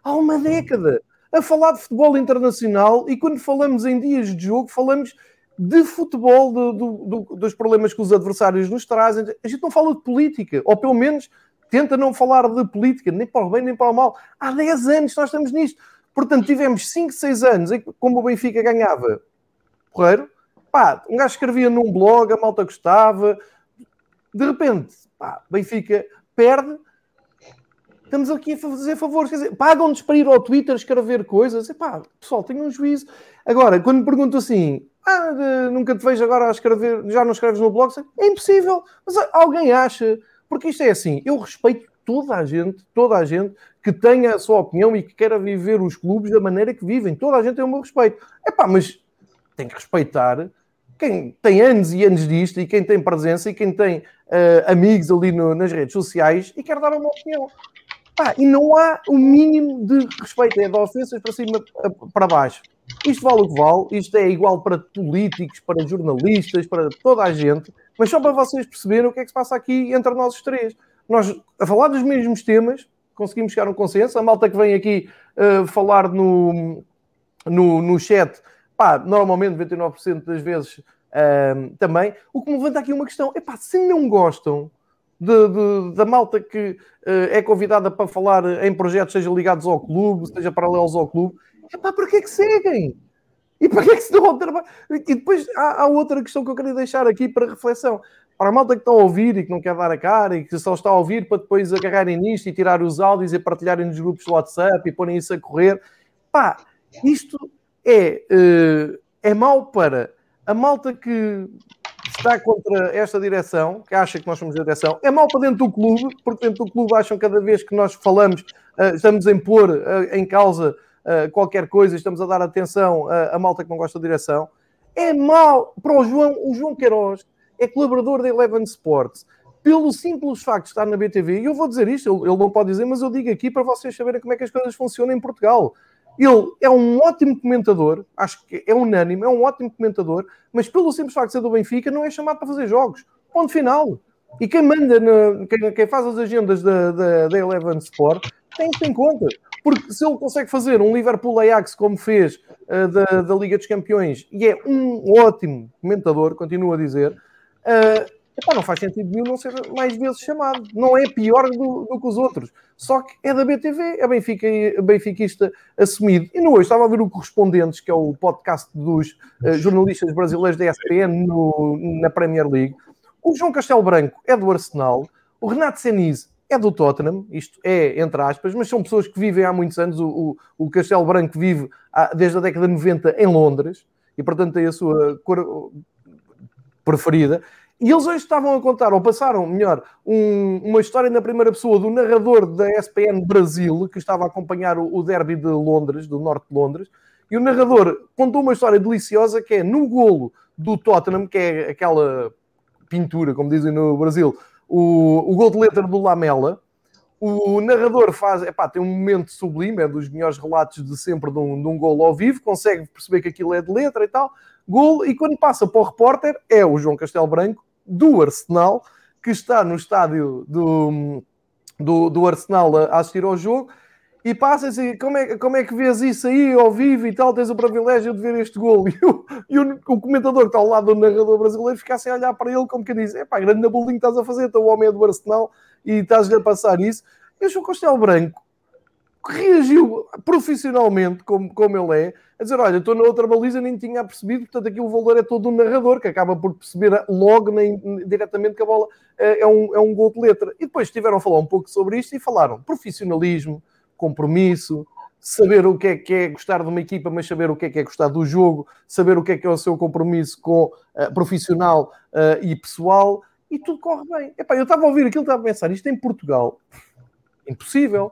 há uma década a falar de futebol internacional e quando falamos em dias de jogo, falamos de futebol, do, do, dos problemas que os adversários nos trazem. A gente não fala de política, ou pelo menos tenta não falar de política, nem para o bem nem para o mal. Há 10 anos nós estamos nisto. Portanto, tivemos 5, 6 anos em que, como o Benfica ganhava porreiro, pá, um gajo escrevia num blog, a malta gostava, de repente, pá, Benfica perde, estamos aqui a fazer favores, quer dizer, pagam-nos para ir ao Twitter escrever coisas, e pá, pessoal, tenham um juízo. Agora, quando me pergunto assim, ah, nunca te vejo agora a escrever, já não escreves no blog, é impossível, mas alguém acha, porque isto é assim, eu respeito toda a gente, toda a gente que tenha a sua opinião e que queira viver os clubes da maneira que vivem, toda a gente tem o meu respeito. É pá, mas tem que respeitar quem tem anos e anos disto e quem tem presença e quem tem uh, amigos ali no, nas redes sociais e quer dar uma opinião. Pá, e não há o mínimo de respeito, é de ofensas para cima, para baixo. Isto vale o que vale, isto é igual para políticos, para jornalistas, para toda a gente, mas só para vocês perceberem o que é que se passa aqui entre nós os três. Nós, a falar dos mesmos temas, conseguimos chegar a um consenso. A malta que vem aqui uh, falar no, no, no chat, pá, normalmente 99% das vezes uh, também. O que me levanta aqui uma questão: é pá, se não gostam de, de, da malta que uh, é convidada para falar em projetos, seja ligados ao clube, seja paralelos ao clube, é pá, para que é que seguem? E para que é que se dão ao trabalho? E depois há, há, outra questão que eu queria deixar aqui para reflexão. Para a malta que está a ouvir e que não quer dar a cara e que só está a ouvir para depois agarrarem nisto e tirar os áudios e partilharem nos grupos do WhatsApp e porem isso a correr, pá, isto é, uh, é mau para a malta que está contra esta direção, que acha que nós somos a direção, é mau para dentro do clube, porque dentro do clube acham cada vez que nós falamos, uh, estamos a impor uh, em causa uh, qualquer coisa, estamos a dar atenção à malta que não gosta da direção. É mau para o João, o João Queiroz é colaborador da Eleven Sports. Pelo simples facto de estar na BTV, e eu vou dizer isto, ele, não pode dizer, mas eu digo aqui para vocês saberem como é que as coisas funcionam em Portugal. Ele é um ótimo comentador, acho que é unânime, é um ótimo comentador, mas pelo simples facto de ser do Benfica, não é chamado para fazer jogos. Ponto final. E quem manda, quem, faz as agendas da, da, da Eleven Sport, tem isso em conta. Porque se ele consegue fazer um Liverpool Ajax como fez uh, da, da Liga dos Campeões, e é um ótimo comentador, continuo a dizer, uh, epá, não faz sentido nenhum não ser mais vezes chamado. Não é pior do, do que os outros. Só que é da BTV, é Benfica, benfiquista assumido. E no hoje estava a ver o Correspondentes, que é o podcast dos uh, jornalistas brasileiros da ESPN na Premier League. O João Castelo Branco é do Arsenal, o Renato Senise é do Tottenham, isto é entre aspas, mas são pessoas que vivem há muitos anos. O, o, o Castelo Branco vive há, desde a década de 90 em Londres e, portanto, tem a sua cor preferida. E eles hoje estavam a contar, ou passaram, melhor, um, uma história na primeira pessoa do narrador da ESPN Brasil, que estava a acompanhar o, o derby de Londres, do norte de Londres, e o narrador contou uma história deliciosa que é no golo do Tottenham, que é aquela pintura, como dizem no Brasil, o, o gol de letra do Lamela, o narrador faz, epá, tem um momento sublime, é dos melhores relatos de sempre de um, de um gol ao vivo, consegue perceber que aquilo é de letra e tal, gol, e quando passa para o repórter, é o João Castelo Branco, do Arsenal, que está no estádio do, do, do Arsenal a assistir ao jogo, e passa assim, como é, como é que vês isso aí ao vivo e tal, tens o privilégio de ver este gol. E, o, e o, o, comentador que está ao lado do narrador brasileiro fica assim a olhar para ele como que diz, é pá, grande na bullying estás a fazer, então o homem é do Arsenal e estás a passar isso. E o João Castelo Branco reagiu profissionalmente, como, como ele é, a dizer, olha, estou na outra baliza, nem tinha percebido, portanto aqui o valor é todo do narrador, que acaba por perceber logo, nem, diretamente, que a bola é, é, um, é um gol de letra. E depois estiveram a falar um pouco sobre isto e falaram profissionalismo, compromisso, saber o que é que é gostar de uma equipa, mas saber o que é que é gostar do jogo, saber o que é que é o seu compromisso com uh, profissional uh, e pessoal, e tudo corre bem. Epá, eu estava a ouvir aquilo, estava a pensar, isto em Portugal, impossível,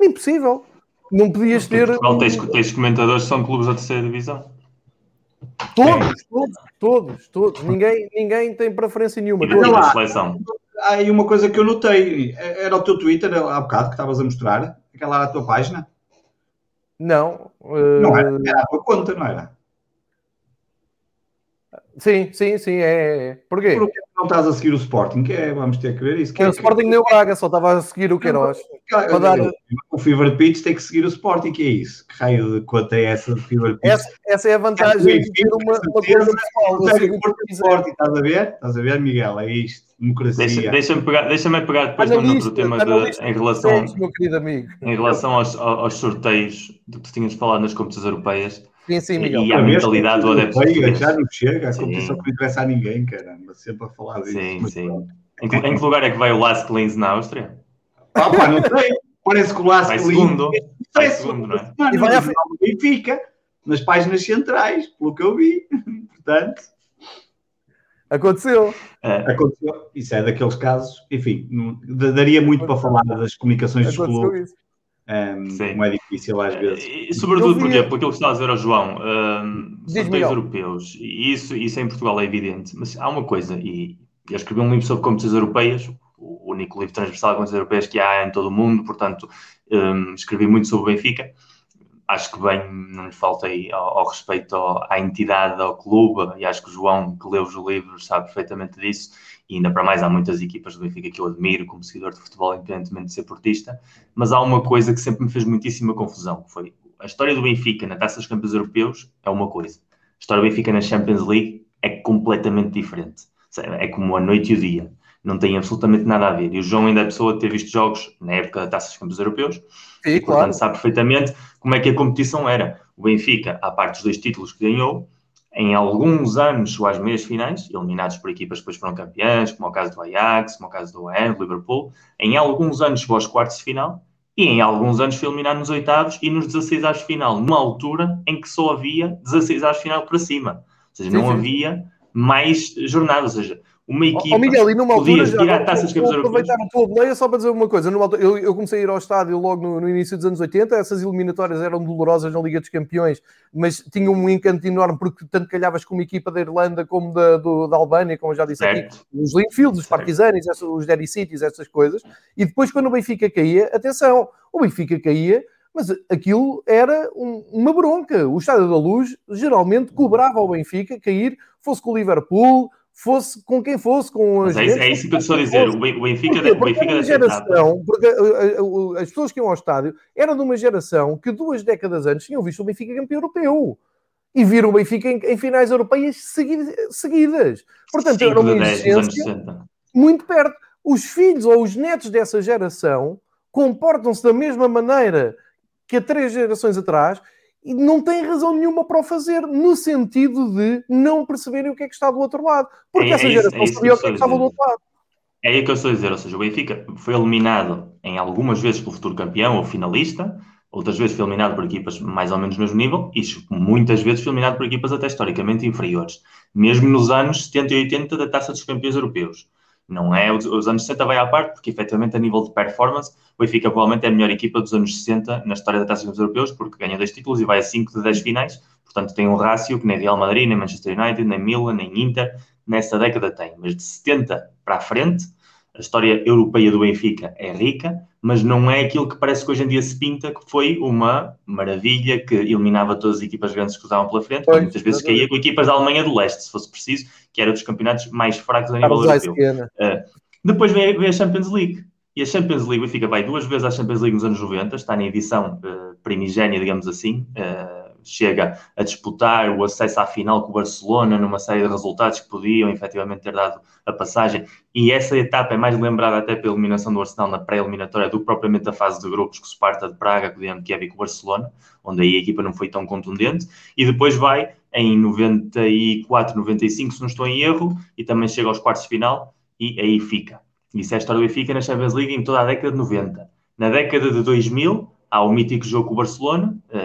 impossível. Não podias ter. Portugal tens, tens comentadores que são clubes da terceira divisão. Todos, todos, todos, todos. Ninguém, ninguém tem preferência nenhuma. E lá, seleção. Há aí uma coisa que eu notei, era o teu Twitter há bocado que estavas a mostrar, aquela era a tua página? Não. Uh... Não era, era a tua conta, não era? Sim, sim, sim, é. é. Porquê? Porque não estás a seguir o Sporting, que é, vamos ter que ver isso. Que é, o Sporting nem o Braga, só estava a seguir o Queiroz. Não, dar... O Fever Pitch tem que seguir o Sporting, que é isso? Que raio de conta é essa do Fever Pitch? Essa, essa é a vantagem de ter uma, uma coisa pessoal. Sporting, estás a ver? Estás a ver, Miguel? É isto. Democracia. Deixa-me deixa pegar, deixa pegar depois no outro tema de, em relação, meu querido amigo. Em relação aos, aos sorteios do que tínhamos falado nas competições europeias Sim, sim, Miguel. E a mentalidade do adepto Já não chega, a competição que não interessa a ninguém, caramba, sempre a falar disso. Sim, sim. Em, em, que lugar é que vai o Lask na Áustria? Ah, pá, não sei. Parece que o Lask Linz... segundo. Vai segundo, não é? e vai a Benfica, nas páginas centrais, pelo que eu vi. Portanto... Aconteceu. É. Aconteceu. Isso é daqueles casos, enfim, não, daria muito Aconteceu. para falar das comunicações dos clubes. Um, como é difícil às vezes. E, sobretudo porque, porque aquilo que está a dizer ao João, um, sorteios europeus, e isso, isso em Portugal é evidente, mas há uma coisa, e eu escrevi um livro sobre competições europeias, o único livro transversal de competições europeias que há em todo o mundo, portanto, um, escrevi muito sobre o Benfica. Acho que bem, não lhe falta aí ao, ao respeito ao, à entidade, ao clube, e acho que o João, que leu os livros, sabe perfeitamente disso e ainda para mais há muitas equipas do Benfica que eu admiro como seguidor de futebol, independentemente de ser portista, mas há uma coisa que sempre me fez muitíssima confusão, foi a história do Benfica na Taça dos Campeões Europeus é uma coisa, a história do Benfica na Champions League é completamente diferente, é como a noite e o dia, não tem absolutamente nada a ver, e o João ainda é pessoa de ter visto jogos na época da Taça dos Campeões Europeus, e, portanto claro. sabe perfeitamente como é que a competição era, o Benfica, à parte dos dois títulos que ganhou, em alguns anos chegou às meias finais, eliminados por equipas que depois foram campeãs, como é o caso do Ajax, como é o caso do do Liverpool. Em alguns anos chegou aos quartos de final e em alguns anos foi eliminado nos oitavos e nos 16 aos final, numa altura em que só havia 16 aos final para cima. Ou seja, sim, não sim. havia mais jornadas. Ou seja, uma equipa. Oh, Miguel, e numa altura já, tirar taças vou, vou aproveitar a tua boleia só para dizer uma coisa. Numa, eu, eu, comecei a ir ao estádio logo no, no, início dos anos 80. Essas eliminatórias eram dolorosas na Liga dos Campeões, mas tinham um encanto enorme porque tanto calhavas com uma equipa da Irlanda como da, do, da Albânia, como eu já disse certo. aqui, os Linfields, os Partisanes, os Derry Cities, essas coisas. E depois, quando o Benfica caía, atenção, o Benfica caía mas aquilo era um, uma bronca. O Estádio da Luz geralmente cobrava ao Benfica cair, fosse com o Liverpool, fosse com quem fosse, com as. É, é, isso que eu estou a dizer. O Benfica, o Benfica uma geração, porque eh, eh, as pessoas que iam ao estádio eram de uma geração que duas décadas antes tinham visto o Benfica campeão europeu. e vir o Benfica em, em finais europeias seguidas. Portanto, era uma exigência muito perto. Os filhos ou os netos dessa geração comportam-se da mesma maneira que há três gerações atrás não têm razão nenhuma para o fazer, no sentido de não perceberem o que é que está do outro lado. Porque é, essa é geração é sabia o que é que estava do outro lado. É aí que eu estou a dizer, ou seja, o Benfica foi eliminado em algumas vezes pelo futuro campeão ou finalista, outras vezes foi eliminado por equipas mais ou menos do mesmo nível, e muitas vezes foi eliminado por equipas até historicamente inferiores, mesmo nos anos 70 e 80 da Taça dos Campeões Europeus. Não é, os, os anos 60 vai à parte, porque efetivamente a nível de performance, o Benfica provavelmente é a melhor equipa dos anos 60 na história da Taça dos Europeus, porque ganha dois títulos e vai a 5 de 10 finais, portanto tem um rácio que nem Real Madrid, nem Manchester United, nem Milan, nem Inter, nessa década tem. Mas de 70 para a frente, a história europeia do Benfica é rica, mas não é aquilo que parece que hoje em dia se pinta, que foi uma maravilha que eliminava todas as equipas grandes que usavam pela frente, muitas vezes caía com equipas da Alemanha do Leste, se fosse preciso, que era dos campeonatos mais fracos a nível europeu. Uh, depois vem, vem, a Champions League. E a Champions League, o Benfica vai duas vezes à Champions League nos anos 90, está na edição uh, primigénia, digamos assim, uh, chega a disputar o acesso à final com o Barcelona numa série de resultados que podiam efetivamente ter dado a passagem. E essa etapa é mais lembrada até pela eliminação do Arsenal na pré-eliminatória do que propriamente a fase de grupos com o Sparta de Praga, com o Dinamo Kiev e com o Barcelona, onde aí a equipa não foi tão contundente. E depois vai em 94, 95, se não estou em erro, e também chega aos quartos de final e aí fica. Isso é a história do Benfica na Champions League em toda a década de 90. Na década de 2000, há o mítico jogo com o Barcelona, em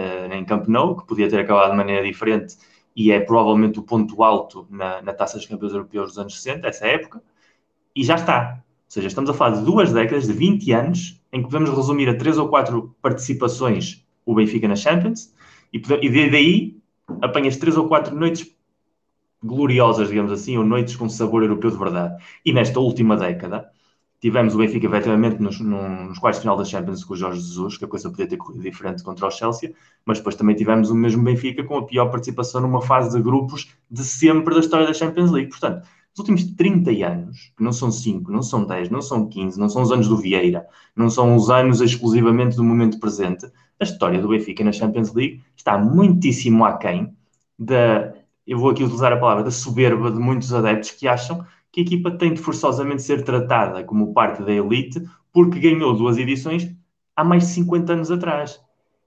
Camp Nou, que podia ter acabado de maneira diferente e é provavelmente o ponto alto na, na Taça dos Campeões Europeus dos anos 60, essa época, e já está. Ou seja, estamos a falar de duas décadas, de 20 anos, em que podemos resumir a três ou quatro participações o Benfica na Champions, e, e daí apanhas três ou quatro noites gloriosas, digamos assim, ou noites com sabor europeu de verdade. E nesta última década, Tivemos o Benfica, efetivamente, nos, nos quartos de final da Champions com o Jorge Jesus, que a coisa podia ter corrido diferente contra o Chelsea, mas depois também tivemos o mesmo Benfica com a pior participação numa fase de grupos de sempre da história da Champions League. Portanto, nos últimos 30 anos, que não são 5, não são 10, não são 15, não são os anos do Vieira, não são os anos exclusivamente do momento presente, a história do Benfica na Champions League está muitíssimo aquém da, eu vou aqui utilizar a palavra, da soberba de muitos adeptos que acham que a equipa tem de forçosamente ser tratada como parte da elite porque ganhou duas edições há mais de 50 anos atrás.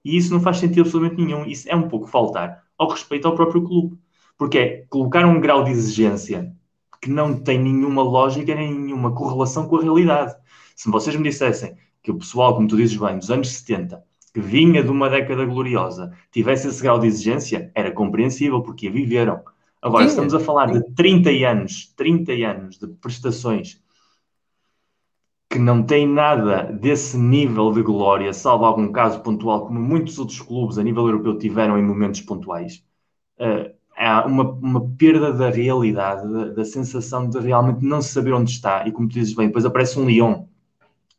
E isso não faz sentido absolutamente nenhum. Isso é um pouco faltar ao respeito ao próprio clube. Porque é colocar um grau de exigência que não tem nenhuma lógica nem nenhuma correlação com a realidade. Se vocês me dissessem que o pessoal, como tu dizes bem, dos anos 70, que vinha de uma década gloriosa, tivesse esse grau de exigência, era compreensível, porque a viveram. Agora, sim, estamos a falar sim. de 30 anos, 30 anos de prestações que não têm nada desse nível de glória, salvo algum caso pontual, como muitos outros clubes a nível europeu tiveram em momentos pontuais. Uh, há uma, uma, perda da realidade, da, da, sensação de realmente não saber onde está. E como tu dizes bem, depois aparece um Lyon,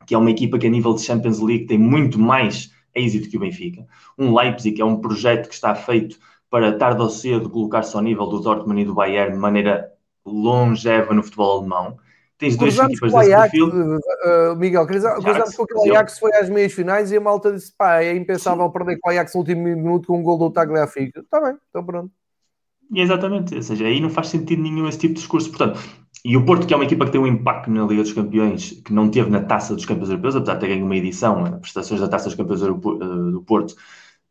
que é uma equipa que a nível de Champions League tem muito mais êxito que o Benfica. Um Leipzig, que é um projeto que está feito para tarde ou cedo colocar-se ao nível do Dortmund e do Bayern de maneira longeva no futebol alemão. Tens duas equipas desse Ajax, perfil. Uh, Miguel, cruzamos com aquele Ajax foi às meias finais e a malta disse: pá, é impensável Sim. perder com o Ajax no último minuto com um gol do Tagliafico. Está bem, então pronto. Exatamente, ou seja, aí não faz sentido nenhum esse tipo de discurso. Portanto, e o Porto, que é uma equipa que tem um impacto na Liga dos Campeões, que não teve na Taça dos Campeões Europeus, apesar de ter ganho uma edição, prestações da Taça dos Campeões eh, do Porto,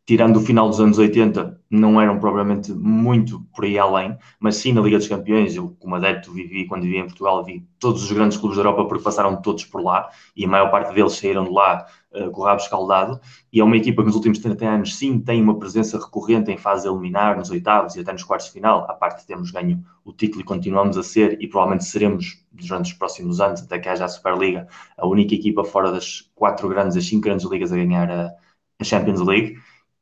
tirando o final dos anos 80, não eram propriamente muito por aí além, mas sim na Liga dos Campeões, eu como adepto vivi, quando vivia em Portugal, vi todos os grandes clubes da Europa porque passaram todos por lá, e a maior parte deles saíram de lá uh, com o rabo escaldado, e é uma equipa que nos últimos 30 anos sim tem uma presença recorrente em fase eliminar, nos oitavos e até nos quartos de final, a parte de termos ganho o título e continuamos a ser, e provavelmente seremos durante os próximos anos, até que haja a Superliga, a única equipa fora das quatro grandes, as cinco grandes ligas a ganhar a, a Champions League,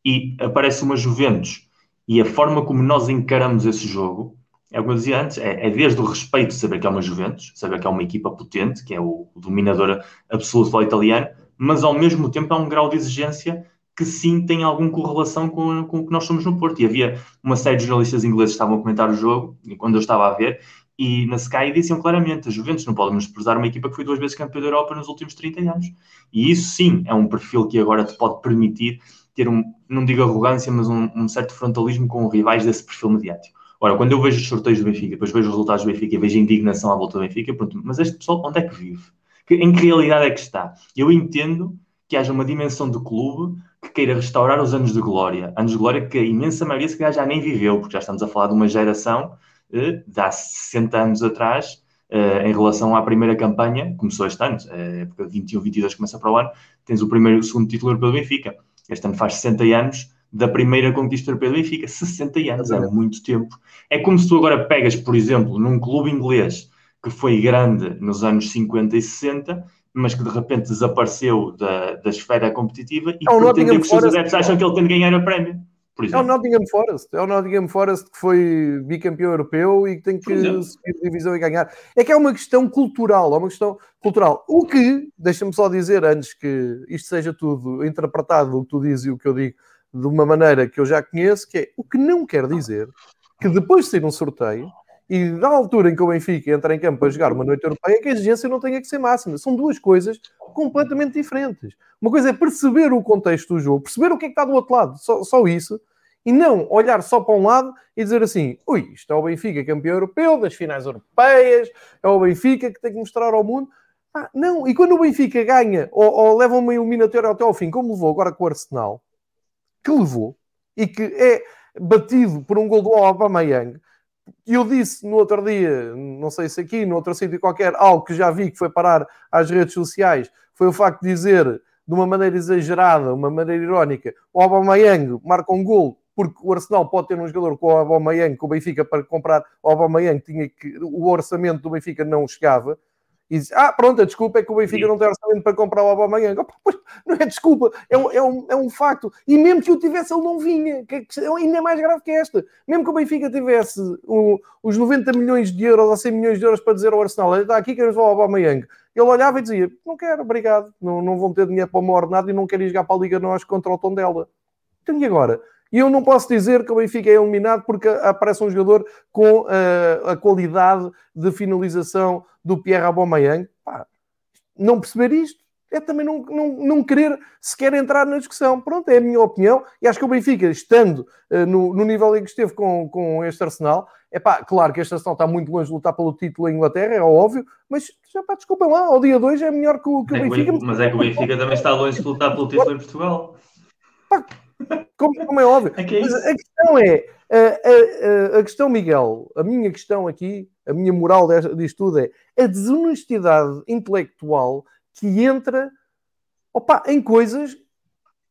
e aparece uma Juventus e a forma como nós encaramos esse jogo, é como eu dizia antes, é, é, desde o respeito de saber que é uma Juventus, saber que é uma equipa potente, que é o, o dominador absoluto do italiano, mas ao mesmo tempo há um grau de exigência que sim tem alguma correlação com, com o que nós somos no Porto. E havia uma série de jornalistas ingleses que estavam a comentar o jogo, quando eu estava a ver, e na Sky diziam claramente: a Juventus não pode menosprezar uma equipa que foi duas vezes campeã da Europa nos últimos 30 anos. E isso sim é um perfil que agora te pode permitir ter um, não digo arrogância, mas um, um certo frontalismo com rivais desse perfil mediático. Ora, quando eu vejo os sorteios do Benfica, depois vejo os resultados do Benfica e vejo indignação à volta do Benfica, pronto, mas este pessoal onde é que vive? Em que realidade é que está? Eu entendo que haja uma dimensão do clube que queira restaurar os anos de glória. Anos de glória que a imensa maioria se calhar já nem viveu, porque já estamos a falar de uma geração eh, de há 60 anos atrás, eh, em relação à primeira campanha, começou este ano, a época 21-22 começa para o ano, tens o primeiro e o segundo título europeu do Benfica. Este ano faz 60 anos da primeira conquista europeu do Benfica. 60 anos, é muito tempo. É como se tu agora pegas, por exemplo, num clube inglês que foi grande nos anos 50 e 60, mas que de repente desapareceu da, da esfera competitiva e é pretende que os seus adeptos acham que ele tem de ganhar a prémio. É o Nottingham Forest, é o Nottingham Forest que foi bicampeão europeu e que tem que subir divisão e ganhar. É que é uma questão cultural, é uma questão cultural. O que, deixa-me só dizer antes que isto seja tudo interpretado, o que tu dizes e o que eu digo, de uma maneira que eu já conheço, que é o que não quer dizer que depois de sair um sorteio e da altura em que o Benfica entra em campo para jogar uma noite europeia, que a exigência não tenha que ser máxima. São duas coisas completamente diferentes. Uma coisa é perceber o contexto do jogo, perceber o que é que está do outro lado, só, só isso, e não olhar só para um lado e dizer assim: ui, isto é o Benfica campeão europeu das finais europeias, é o Benfica que tem que mostrar ao mundo. Ah, não, e quando o Benfica ganha ou, ou leva uma eliminatória até ao fim, como levou agora com o Arsenal, que levou e que é batido por um gol do Aubameyang. Eu disse no outro dia, não sei se aqui, no outro sítio qualquer, algo que já vi que foi parar às redes sociais, foi o facto de dizer de uma maneira exagerada, uma maneira irónica, o Aubameyang marca um gol porque o Arsenal pode ter um jogador com o Aubameyang, que o Benfica para comprar. O Aubameyang tinha que o orçamento do Benfica não chegava, e diz, ah, pronto, a desculpa é que o Benfica Sim. não tem orçamento para comprar o Aubameyang. Não é desculpa, é um, é, um, é um facto. E mesmo que o tivesse, ele não vinha. Que é ainda mais grave que esta. Mesmo que o Benfica tivesse os 90 milhões de euros ou 100 milhões de euros para dizer ao Arsenal, está aqui, queremos o Aubameyang. Ele olhava e dizia, não quero, obrigado. Não, não vão ter dinheiro para o meu ordenado e não quero ir jogar para a Liga Nós contra o Tondela. Então e agora? E eu não posso dizer que o Benfica é eliminado porque aparece um jogador com uh, a qualidade de finalização do Pierre Aubameyang. Pá, não perceber isto é também não, não, não querer sequer entrar na discussão. Pronto, é a minha opinião. E acho que o Benfica, estando uh, no, no, nível em que esteve com, com este Arsenal, é pá, claro que este Arsenal está muito longe de lutar pelo título em Inglaterra, é óbvio, mas já pá, desculpem lá, ao dia 2 é melhor que o, que o é Benfica. Mas é que o Benfica também está longe de lutar pelo título em Portugal. Pá, como, como, é óbvio. É é Mas a questão é, a, a, a, questão, Miguel, a minha questão aqui, a minha moral disto tudo é a desonestidade intelectual que entra opa, em coisas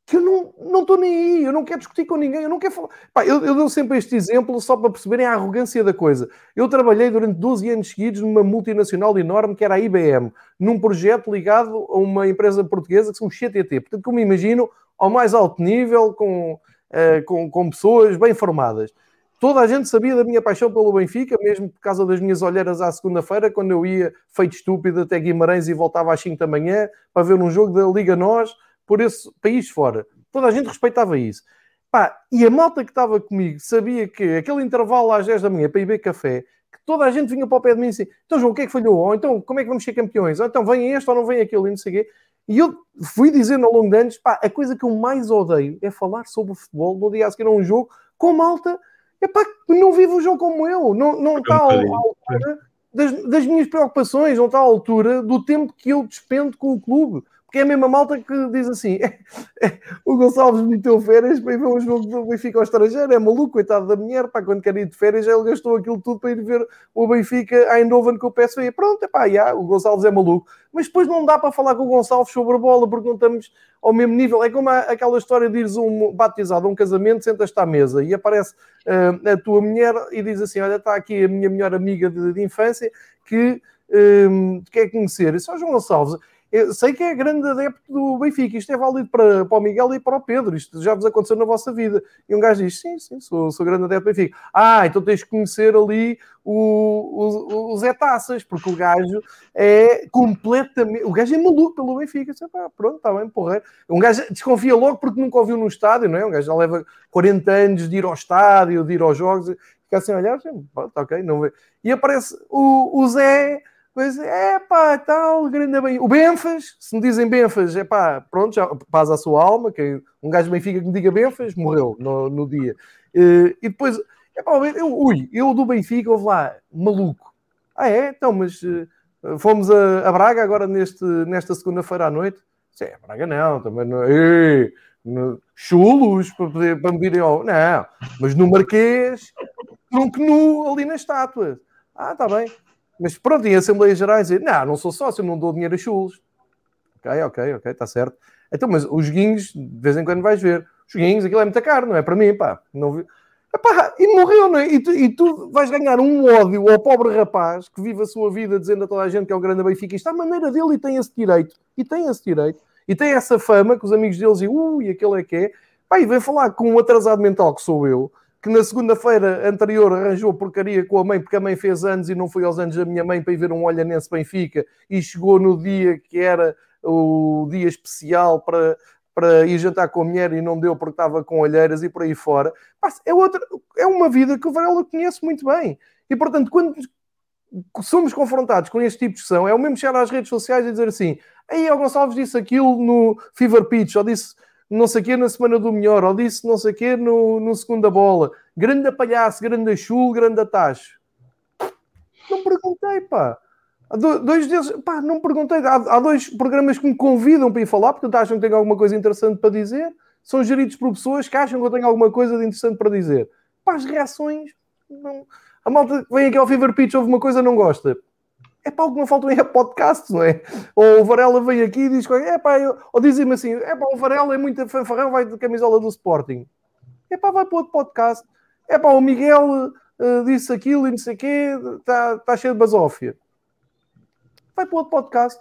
que eu não estou nem aí, eu não quero discutir com ninguém, eu não quero falar. Pá, eu, eu dou sempre este exemplo só para perceberem a arrogância da coisa. Eu trabalhei durante 12 anos seguidos numa multinacional enorme que era a IBM, num projeto ligado a uma empresa portuguesa que são CTT. Portanto, como imagino, ao mais alto nível, com, uh, com, com pessoas bem formadas. Toda a gente sabia da minha paixão pelo Benfica, mesmo por causa das minhas olheiras à segunda-feira, quando eu ia feito estúpido até Guimarães e voltava às 5 da manhã para ver um jogo da Liga Nós por esse país fora. Toda a gente respeitava isso. Pá, e a malta que estava comigo sabia que aquele intervalo às 10 da manhã para ir beber café, que toda a gente vinha para o pé de mim e disse: Então, João, o que é que falhou? Ou então, como é que vamos ser campeões? Ou então, vem este ou não vem aquele, e não sei o quê. E eu fui dizendo ao longo de anos, pá, a coisa que eu mais odeio é falar sobre futebol no dia a seguir a um jogo com malta, é pá, não vive o jogo como eu, não, não está à altura das, das minhas preocupações, não está à altura do tempo que eu despendo com o clube. Porque é a mesma malta que diz assim: é, é, o Gonçalves meteu férias para ir ver um jogo do Benfica ao estrangeiro, é maluco, coitado da mulher, pá, quando quer ir de férias, ele gastou aquilo tudo para ir ver o Benfica a Eindhoven com o PSV. Pronto, é pá, já, o Gonçalves é maluco. Mas depois não dá para falar com o Gonçalves sobre a bola, porque não estamos ao mesmo nível. É como aquela história de ires um batizado a um casamento, sentas-te à mesa e aparece uh, a tua mulher e diz assim: Olha, está aqui a minha melhor amiga de, de infância que uh, quer conhecer. É o João Gonçalves sei que é grande adepto do Benfica, isto é válido para, para o Miguel e para o Pedro, isto já vos aconteceu na vossa vida. E um gajo diz: Sim, sim, sou, sou grande adepto do Benfica. Ah, então tens que conhecer ali o, o, o Zé Taças, porque o gajo é completamente. O gajo é maluco pelo Benfica. Disse, pá, pronto, está bem, porra. Um gajo desconfia logo porque nunca ouviu no estádio, não é? Um gajo já leva 40 anos de ir ao estádio, de ir aos jogos, fica assim a olhar, assim, pronto, ok, não vê. E aparece o, o Zé Pois é, pá, tal, grande bem. O Benfas, se me dizem Benfas, é pá, pronto, já paz à sua alma. Que um gajo Benfica que me diga Benfas morreu no, no dia. Uh, e depois, é pá, eu, ui, eu do Benfica, houve lá, maluco. Ah, é? Então, mas uh, fomos a, a, Braga agora neste, nesta segunda-feira à noite. Sim, Braga não, também não. Ei, no, chulos para, poder, para me virem ao. Não, mas no Marquês, tronco nu ali na estátua. Ah, está bem. Mas pronto, em Assembleias Gerais, não, não sou sócio, não dou dinheiro a chulos. Ok, ok, ok, está certo. Então, mas os guinhos, de vez em quando vais ver. Os guinhos, aquilo é muita caro, não é para mim, pá. Não vi... Epá, e morreu, não é? E tu, e tu, vais ganhar um ódio ao pobre rapaz que vive a sua vida dizendo a toda a gente que é o grande Benfica. Isto é a maneira dele e tem esse direito. E tem esse direito. E tem essa fama que os amigos deles dizem, ui, aquele é que é. Pá, e vem falar com um atrasado mental que sou eu, que na segunda-feira anterior arranjou porcaria com a mãe, porque a mãe fez anos e não foi aos anos da minha mãe para ir ver um Olhanense Benfica, e chegou no dia que era o dia especial para, para ir jantar com a mulher e não deu porque estava com olheiras e por aí fora. É, outra, é uma vida que o Varela conhece muito bem. E, portanto, quando somos confrontados com este tipo de discussão, é o mesmo chegar às redes sociais e dizer assim aí o Gonçalves disse aquilo no Fever Pitch, ou disse não sei o quê na semana do melhor, ou disse não sei o quê no, no segunda bola. Grande palhaço, grande chul, grande tacho. Não perguntei, pá. Dois deles, pá, não perguntei. Há, há, dois programas que me convidam para ir falar, porque acham que tenho alguma coisa interessante para dizer. São geridos por pessoas que acham que eu tenho alguma coisa de interessante para dizer. Pá, as reações. Não... A malta vem aqui ao Fever Pitch, ouve uma coisa não gosta. É pá, o que não faltam é podcast, não é? Ou o Varela vem aqui e diz, é pá, eu... ou dizem-me assim, é pá, o Varela é muito fanfarrão, vai de camisola do Sporting. É pá, vai para outro podcast. É pá, o Miguel uh, disse aquilo e não sei o quê, está tá cheio de basófia vai para outro podcast.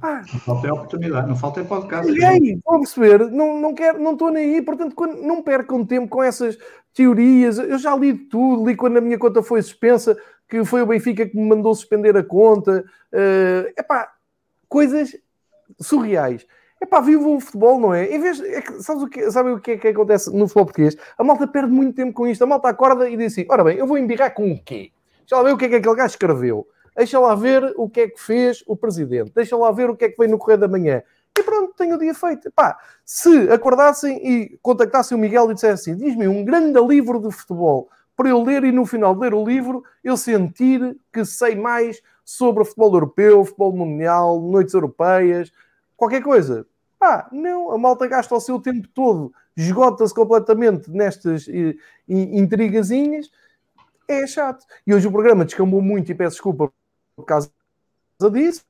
Ah, não falta é oportunidade, não falta é podcast. E aí, vão perceber, não, não quero, não estou nem aí, portanto, quando, não percam tempo com essas teorias. Eu já li tudo, li quando a minha conta foi suspensa, que foi o Benfica que me mandou suspender a conta. É uh, epá, coisas surreais. É pá, vivam o futebol, não é? Em vez, é que, sabes o que, sabe o que é que acontece no futebol português? A malta perde muito tempo com isto. A malta acorda e diz assim: ora bem, eu vou embirrar com o quê? Já lá ver o que é que aquele gajo escreveu. Deixa lá ver o que é que fez o presidente. Deixa lá ver o que é que vem no Correio da Manhã. E pronto, tenho o dia feito. Pá, se acordassem e contactassem o Miguel e dissessem assim, diz-me um grande livro de futebol para eu ler e no final de ler o livro eu sentir que sei mais sobre futebol europeu, futebol mundial, noites europeias, qualquer coisa. Pá, não, a malta gasta o seu tempo todo, esgota-se completamente nestas eh, intrigazinhas, é chato. E hoje o programa descambou muito e peço desculpa por causa disso,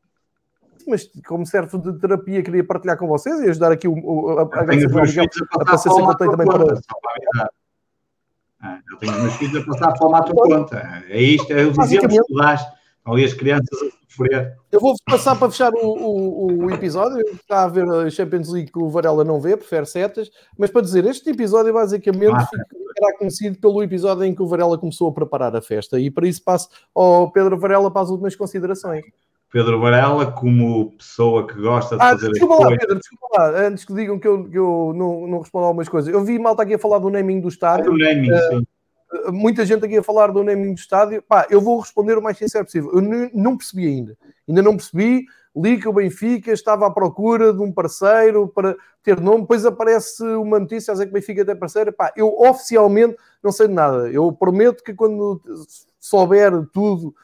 mas como serve de terapia, queria partilhar com vocês e ajudar aqui o, o, a, a, a, a, a que eu tenho também para. Ah, eu tenho os meus filhos a passar fome à tua conta. É isto, é os exemplos que tu dás. Ali as crianças a sofrer. Eu vou passar para fechar o, o, o, episódio. Está a ver a Champions League que o Varela não vê, prefere setas. Mas para dizer, este episódio basicamente ah, será conhecido pelo episódio em que o Varela começou a preparar a festa. E para isso passo ao Pedro Varela para as últimas considerações. Pedro Varela, como pessoa que gosta de ah, fazer desculpa lá, Pedro, desculpa lá, antes que digam que eu, que eu não, não respondo a algumas coisas. Eu vi malta aqui a falar do naming do estádio. do naming, uh, sim. Muita gente aqui a falar do naming do estádio. Pá, eu vou responder o mais sincero possível. Eu não percebi ainda. Ainda não percebi. Li que o Benfica estava à procura de um parceiro para ter nome. Depois aparece uma notícia a dizer que o Benfica tem parceiro. Pá, eu oficialmente não sei de nada. Eu prometo que quando souber tudo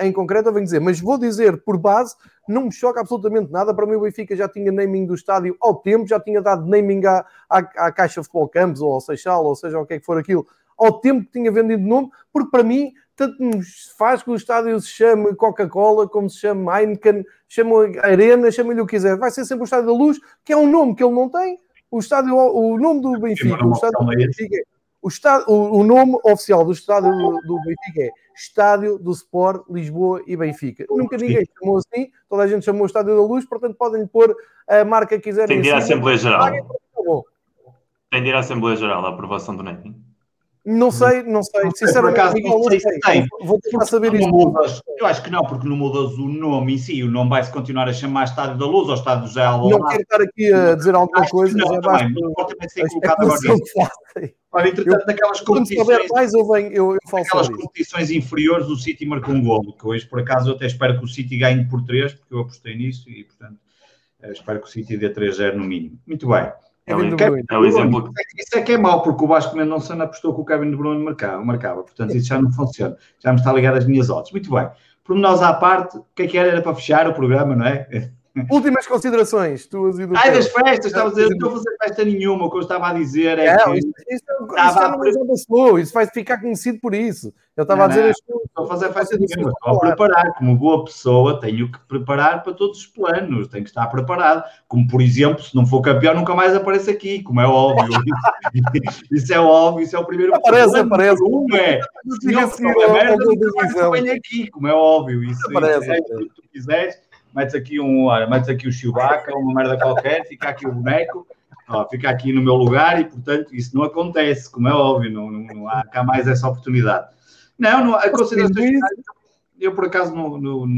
em concreto, eu venho dizer, mas vou dizer por base, não me choca absolutamente nada. Para mim, o Benfica já tinha naming do estádio ao tempo, já tinha dado naming à, à, à Caixa Futebol Campos ou ao Seixal, ou seja, o que é que for aquilo, ao tempo que tinha vendido nome, porque para mim, tanto nos faz que o estádio se chame Coca-Cola, como se chame Heineken, chama Arena, chama-lhe o que quiser. Vai ser sempre o Estádio da Luz, que é um nome que ele não tem. O estádio, o nome do Benfica, o estádio do Benfica é o, estádio, o, o, nome oficial do estádio do, do, Benfica é Estádio do Sport Lisboa e Benfica. Nunca ninguém chamou assim, toda a gente chamou Estádio da Luz, portanto podem pôr a marca que quiserem. Tem de ir à Assembleia Geral. Tem de ir à Assembleia Geral a aprovação do naming. Não sei, não sei. Sinceramente, acaso, não sei se tem. Vou tentar saber isso. Mudas, eu acho que não, porque não mudas o nome em si. O nome vai-se continuar a chamar Estádio da Luz ou Estádio José Alonso. Não quero estar aqui a dizer alguma coisa. Não, mas também, não pode também ser colocado agora Olha, entretanto, eu, naquelas competições. mais, eu, venho, eu, eu falo naquelas competições inferiores, o City marcou um golo. Que hoje, por acaso, eu até espero que o City ganhe por 3, porque eu apostei nisso e, portanto, eh, espero que o City dê 3-0 no mínimo. Muito bem. É o, é exemplo. Isso é que é mau, porque o Vasco Mendonça apostou que o Kevin De Bruyne marcava, marcava. Portanto, isso já não funciona. Já me está ligado às minhas odds. Muito bem. Por nós à parte, o que é que era? Era para fechar o programa, não é? Últimas considerações, tuas e do Ai, das festas, estava a dizer, não estou a fazer festa nenhuma, o que eu estava a dizer é, é que... Isso, isso, é isso, isso vai ficar conhecido por isso. Eu estava não, a dizer... Não, estou a fazer festa nenhuma, estou a preparar, como boa pessoa, tenho que preparar para todos os planos, tenho que estar preparado. Como, por exemplo, se não for campeão, nunca mais apareço aqui, como é óbvio. isso é óbvio, isso é o primeiro... Aparece, plano. aparece. Um é, se não for merda, nunca mais aqui, como é óbvio. Isso, aparece, é, se tu quiseres metes aqui um, olha, metes aqui o Chewbacca, uma merda qualquer, fica aqui o boneco, ó, fica aqui no meu lugar e, portanto, isso não acontece, como é óbvio, não, não, não há cá mais essa oportunidade. Não, não a consideração eu por acaso não, não,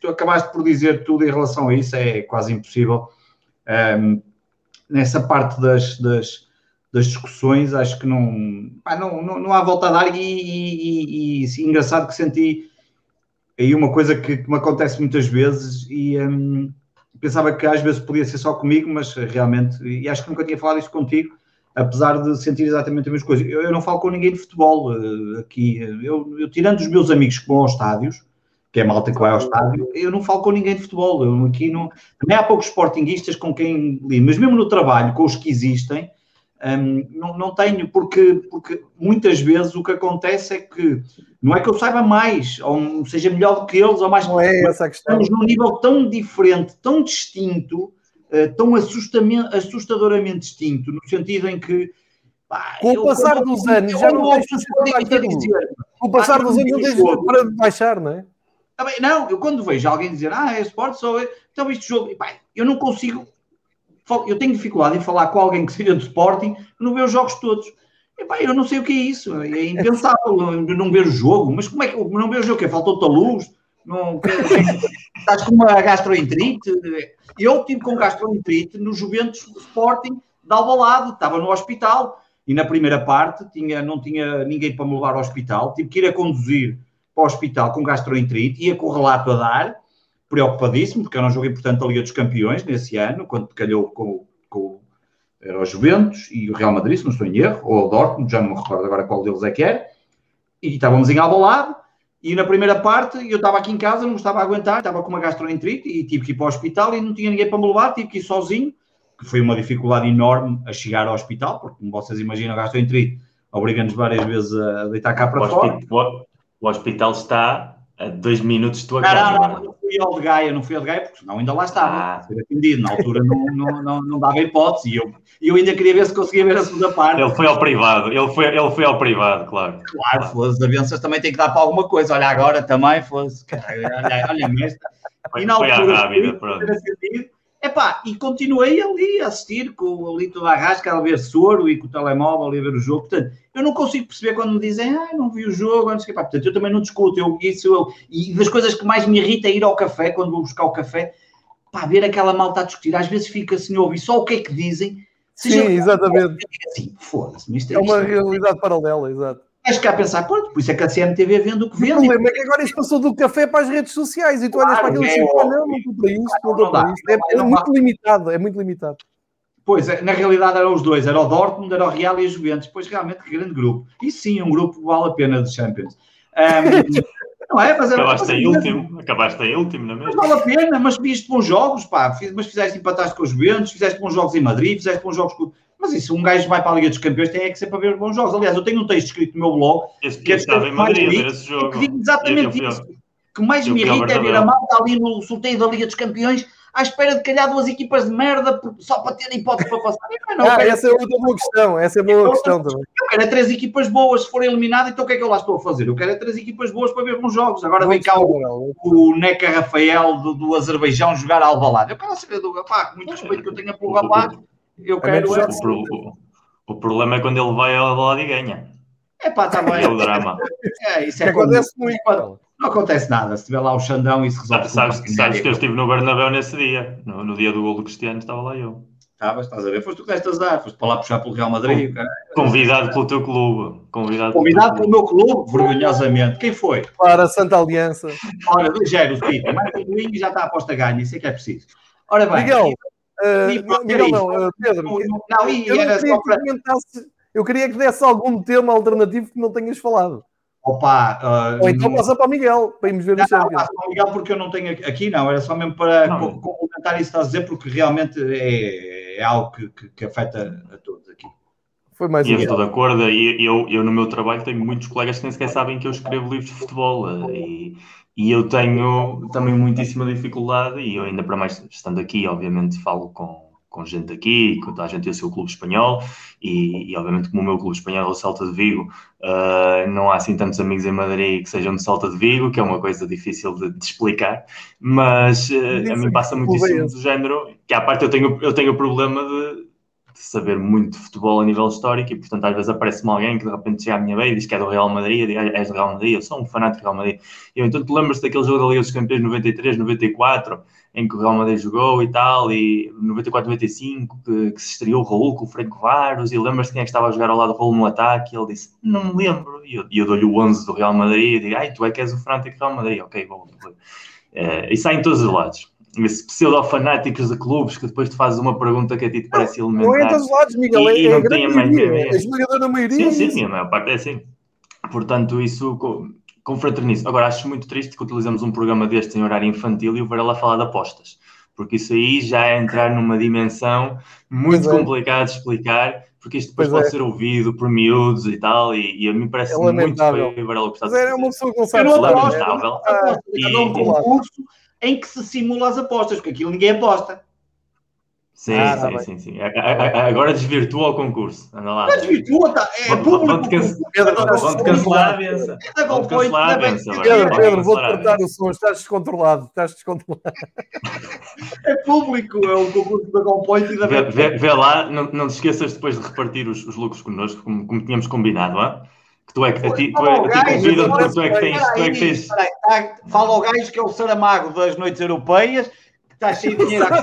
tu acabaste por dizer tudo em relação a isso, é quase impossível. Um, nessa parte das, das, das, discussões, acho que não, pá, não, não, não, há volta a dar e, e, e, e engraçado que senti aí uma coisa que, que, me acontece muitas vezes e hum, pensava que às vezes podia ser só comigo, mas realmente, e acho que nunca tinha falado isso contigo, apesar de sentir exatamente as mesmas coisas. Eu, eu não falo com ninguém de futebol uh, aqui. Eu, eu, tirando os meus amigos que vão aos estádios, que é malta que vai ao estádio, eu não falo com ninguém de futebol. Eu aqui não. Também há poucos sportinguistas com quem li, mas mesmo no trabalho, com os que existem, um, não, não, tenho, porque, porque muitas vezes o que acontece é que não é que eu saiba mais, ou seja melhor do que eles, ou mais. Não é essa a questão. Estamos num nível tão diferente, tão distinto, uh, tão assustadoramente distinto, no sentido em que. Pá, com o passar eu, dos anos, já não tens dizer. Com o passar dos anos, não tens para baixar, não é? Também, não, eu quando vejo alguém dizer, ah, é esporte, só é. Então, este jogo, pá, eu não consigo eu tenho dificuldade em falar com alguém que seja do Sporting não vê os jogos todos. Epá, eu não sei o que é isso, é impensável não ver o jogo, mas como é que não ver o jogo? Faltou-te a luz? Não, estás com uma gastroenterite? Eu tive com gastroenterite no Juventus Sporting de Alvalade, estava no hospital e na primeira parte tinha, não tinha ninguém para me levar ao hospital, tive que ir a conduzir para o hospital com gastroenterite, ia com o relato a dar preocupadíssimo, porque era um jogo importante da Liga dos Campeões nesse ano, quando calhou com, com era o Juventus e o Real Madrid, se não estou em erro, ou o Dortmund, já não me recordo agora qual deles é que era, e estávamos em Alvalade, e na primeira parte eu estava aqui em casa, não estava a aguentar, estava com uma gastroenterite e tive que ir para o hospital e não tinha ninguém para me levar, tive que ir sozinho, que foi uma dificuldade enorme a chegar ao hospital, porque como vocês imaginam, a gastroenterite obriga-nos várias vezes a deitar cá para o fora. Hospital, o hospital está a dois minutos de tua casa. Não, não, não fui ao de Gaia, não fui ao de Gaia, porque senão ainda lá estava. Ah. Ser atendido. Na altura não, não, não, não dava hipótese. E eu, eu ainda queria ver se conseguia ver a segunda parte. Ele foi ao privado, ele foi, ele foi ao privado, claro. Claro, claro. as avanças também têm que dar para alguma coisa. Olha, agora também fosse. Olha, olha mesmo. E na altura, foi à rápida, pronto. Epá, e continuei ali a assistir com ali toda a rasca, a ver soro e com o telemóvel ali a ver o jogo. Portanto, eu não consigo perceber quando me dizem, ah, não vi o jogo, não sei o Portanto, eu também não discuto. Eu, isso, eu, e das coisas que mais me irrita é ir ao café, quando vou buscar o café, pá, ver aquela malta a discutir. Às vezes fica assim, ouvir só o que é que dizem. Sim, exatamente. Assim, foda-se. É, é uma realidade paralela, exato. Que a pensar, pronto, por isso é que a CMTV vende o que vende. O problema é que agora isto passou do café para as redes sociais e tu claro, olhas para aquilo e dizes, não, não estou para isto, não estou para isto. É, é muito limitado, é muito limitado. Pois, é, na realidade eram os dois, era o Dortmund, era o Real e a Juventus. Pois, realmente, que grande grupo. E sim, um grupo que vale a pena de Champions. Um, não é? Mas era, acabaste em último, acabaste em último, não é mesmo? Mas vale a pena, mas viste bons jogos, pá. Mas fizeste empataste com os Juventus, fizeste bons jogos em Madrid, fizeste bons jogos com... Mas isso, um gajo vai para a Liga dos Campeões tem é que ser para ver bons jogos. Aliás, eu tenho um texto escrito no meu blog Esse que é estava em Madrid ver esse jogo. Que exatamente eu, isso. Que mais me irrita é ver a malta ali no sorteio da Liga dos Campeões à espera de calhar duas equipas de merda só para ter hipótese para passar. Não, ah, essa é outra boa questão. Essa é boa questão também. Eu quero é três equipas boas. Se forem eliminadas, então o que é que eu lá estou a fazer? Eu quero é três equipas boas para ver bons jogos. Agora vem cá o, o Neca Rafael do, do Azerbaijão jogar a Alvalade. Eu quero saber do rapaz, com muito respeito que eu tenho pelo rapaz. Eu quero. É o, o problema é quando ele vai ao Alvalade e ganha. É pá, está bem. É o drama. É, isso é acontece muito. Não acontece nada. Se tiver lá o Xandão, isso resolve. Sabes, sabes que eu estive no Bernabéu nesse dia. No, no dia do gol do Cristiano, estava lá eu. Estavas, estás a ver? Foste tu que deste azar, foste para lá puxar pelo Real Madrid. Convidado pelo teu clube. Convidado, Convidado pelo, meu clube, vergonhosamente. Quem foi? Para a Santa Aliança. Ora, 2-0 o City. Mais um e já está a aposta ganha, isso é que é preciso. Ora bem. Miguel, uh, Miguel não, uh, Pedro. Não, não e era só para... Eu queria que desse algum tema alternativo que não tenhas falado. Opa, uh, Ou então passa para o Miguel, para irmos ver não, o Champions. Não, para o Miguel porque eu não tenho aqui, não, era só mesmo para não. complementar isso que estás a dizer, porque realmente é, é algo que, que, que, afeta a todos aqui. Foi mais e eu estou de acordo, e eu, eu no meu trabalho tenho muitos colegas que nem sequer sabem que eu escrevo livros de futebol eh, e, e eu tenho também muitíssima dificuldade, e eu ainda para mais estando aqui, obviamente falo com com gente aqui, com toda a gente tem o seu clube espanhol, e, e, obviamente como o meu clube espanhol é o Salta de Vigo, uh, não há assim tantos amigos em Madrid que sejam de Salta de Vigo, que é uma coisa difícil de, de explicar, mas uh, a mim passa muitíssimo do género, que à parte eu tenho, eu tenho o problema de, de saber muito de futebol a nível histórico e, portanto, às vezes aparece-me alguém que de repente chega à minha beira e diz que é do Real Madrid, digo, ah, és do Real Madrid, eu sou um fanático do Real Madrid. E eu, então, tu lembras-te daquele jogo da Liga dos Campeões 93, 94, em que o Real Madrid jogou e tal, e 94, 95, que, que se estreou o Raul com o Franco Varos, e lembras-te quem é que estava a jogar ao lado do Raul no ataque? E ele disse, não me lembro. E eu, eu dou-lhe o 11 do Real Madrid e digo, ai, tu é que és o fanático do Real Madrid. Ok, bom. Uh, e sai em todos os lados. Esse pseudo-fanáticos de clubes que depois te fazes uma pergunta que a ti te parece elementar. Não é em todos os lados, Miguel, e, é, e não é tem a maioria. A esmagadora maioria. Sim, sim, a maior parte é assim. Portanto, isso confraternizo. Agora, acho muito triste que utilizamos um programa deste em horário infantil e o Varela falar de apostas, porque isso aí já é entrar numa dimensão muito é. complicada de explicar, porque isto depois pois pode é. ser ouvido por miúdos e tal, e, e a mim parece é muito feio o Varela gostar de É uma pessoa que não sabe. É. É um concurso em que se simula as apostas, porque aquilo ninguém aposta. Sim, ah, sim, sim, sim, Agora desvirtua o concurso. Anda lá. Não desvirtua, tá? É público. Vão-te cancelar a benção. Vão-te cancelar a benção. Pedro, Pedro, vou-te cortar o som. Estás descontrolado. Estás descontrolado. É público. É o concurso da Compoint e da vê, vê, vê lá, não, não te esqueças depois de repartir os, os lucros connosco, como, como tínhamos combinado, não Que tu é que, a ti, tu é, a ti convidam porque tu é que tens. Tu é que tens... Tá, fala ao gajo que é o Saramago das noites europeias Está cheio de dinheiro à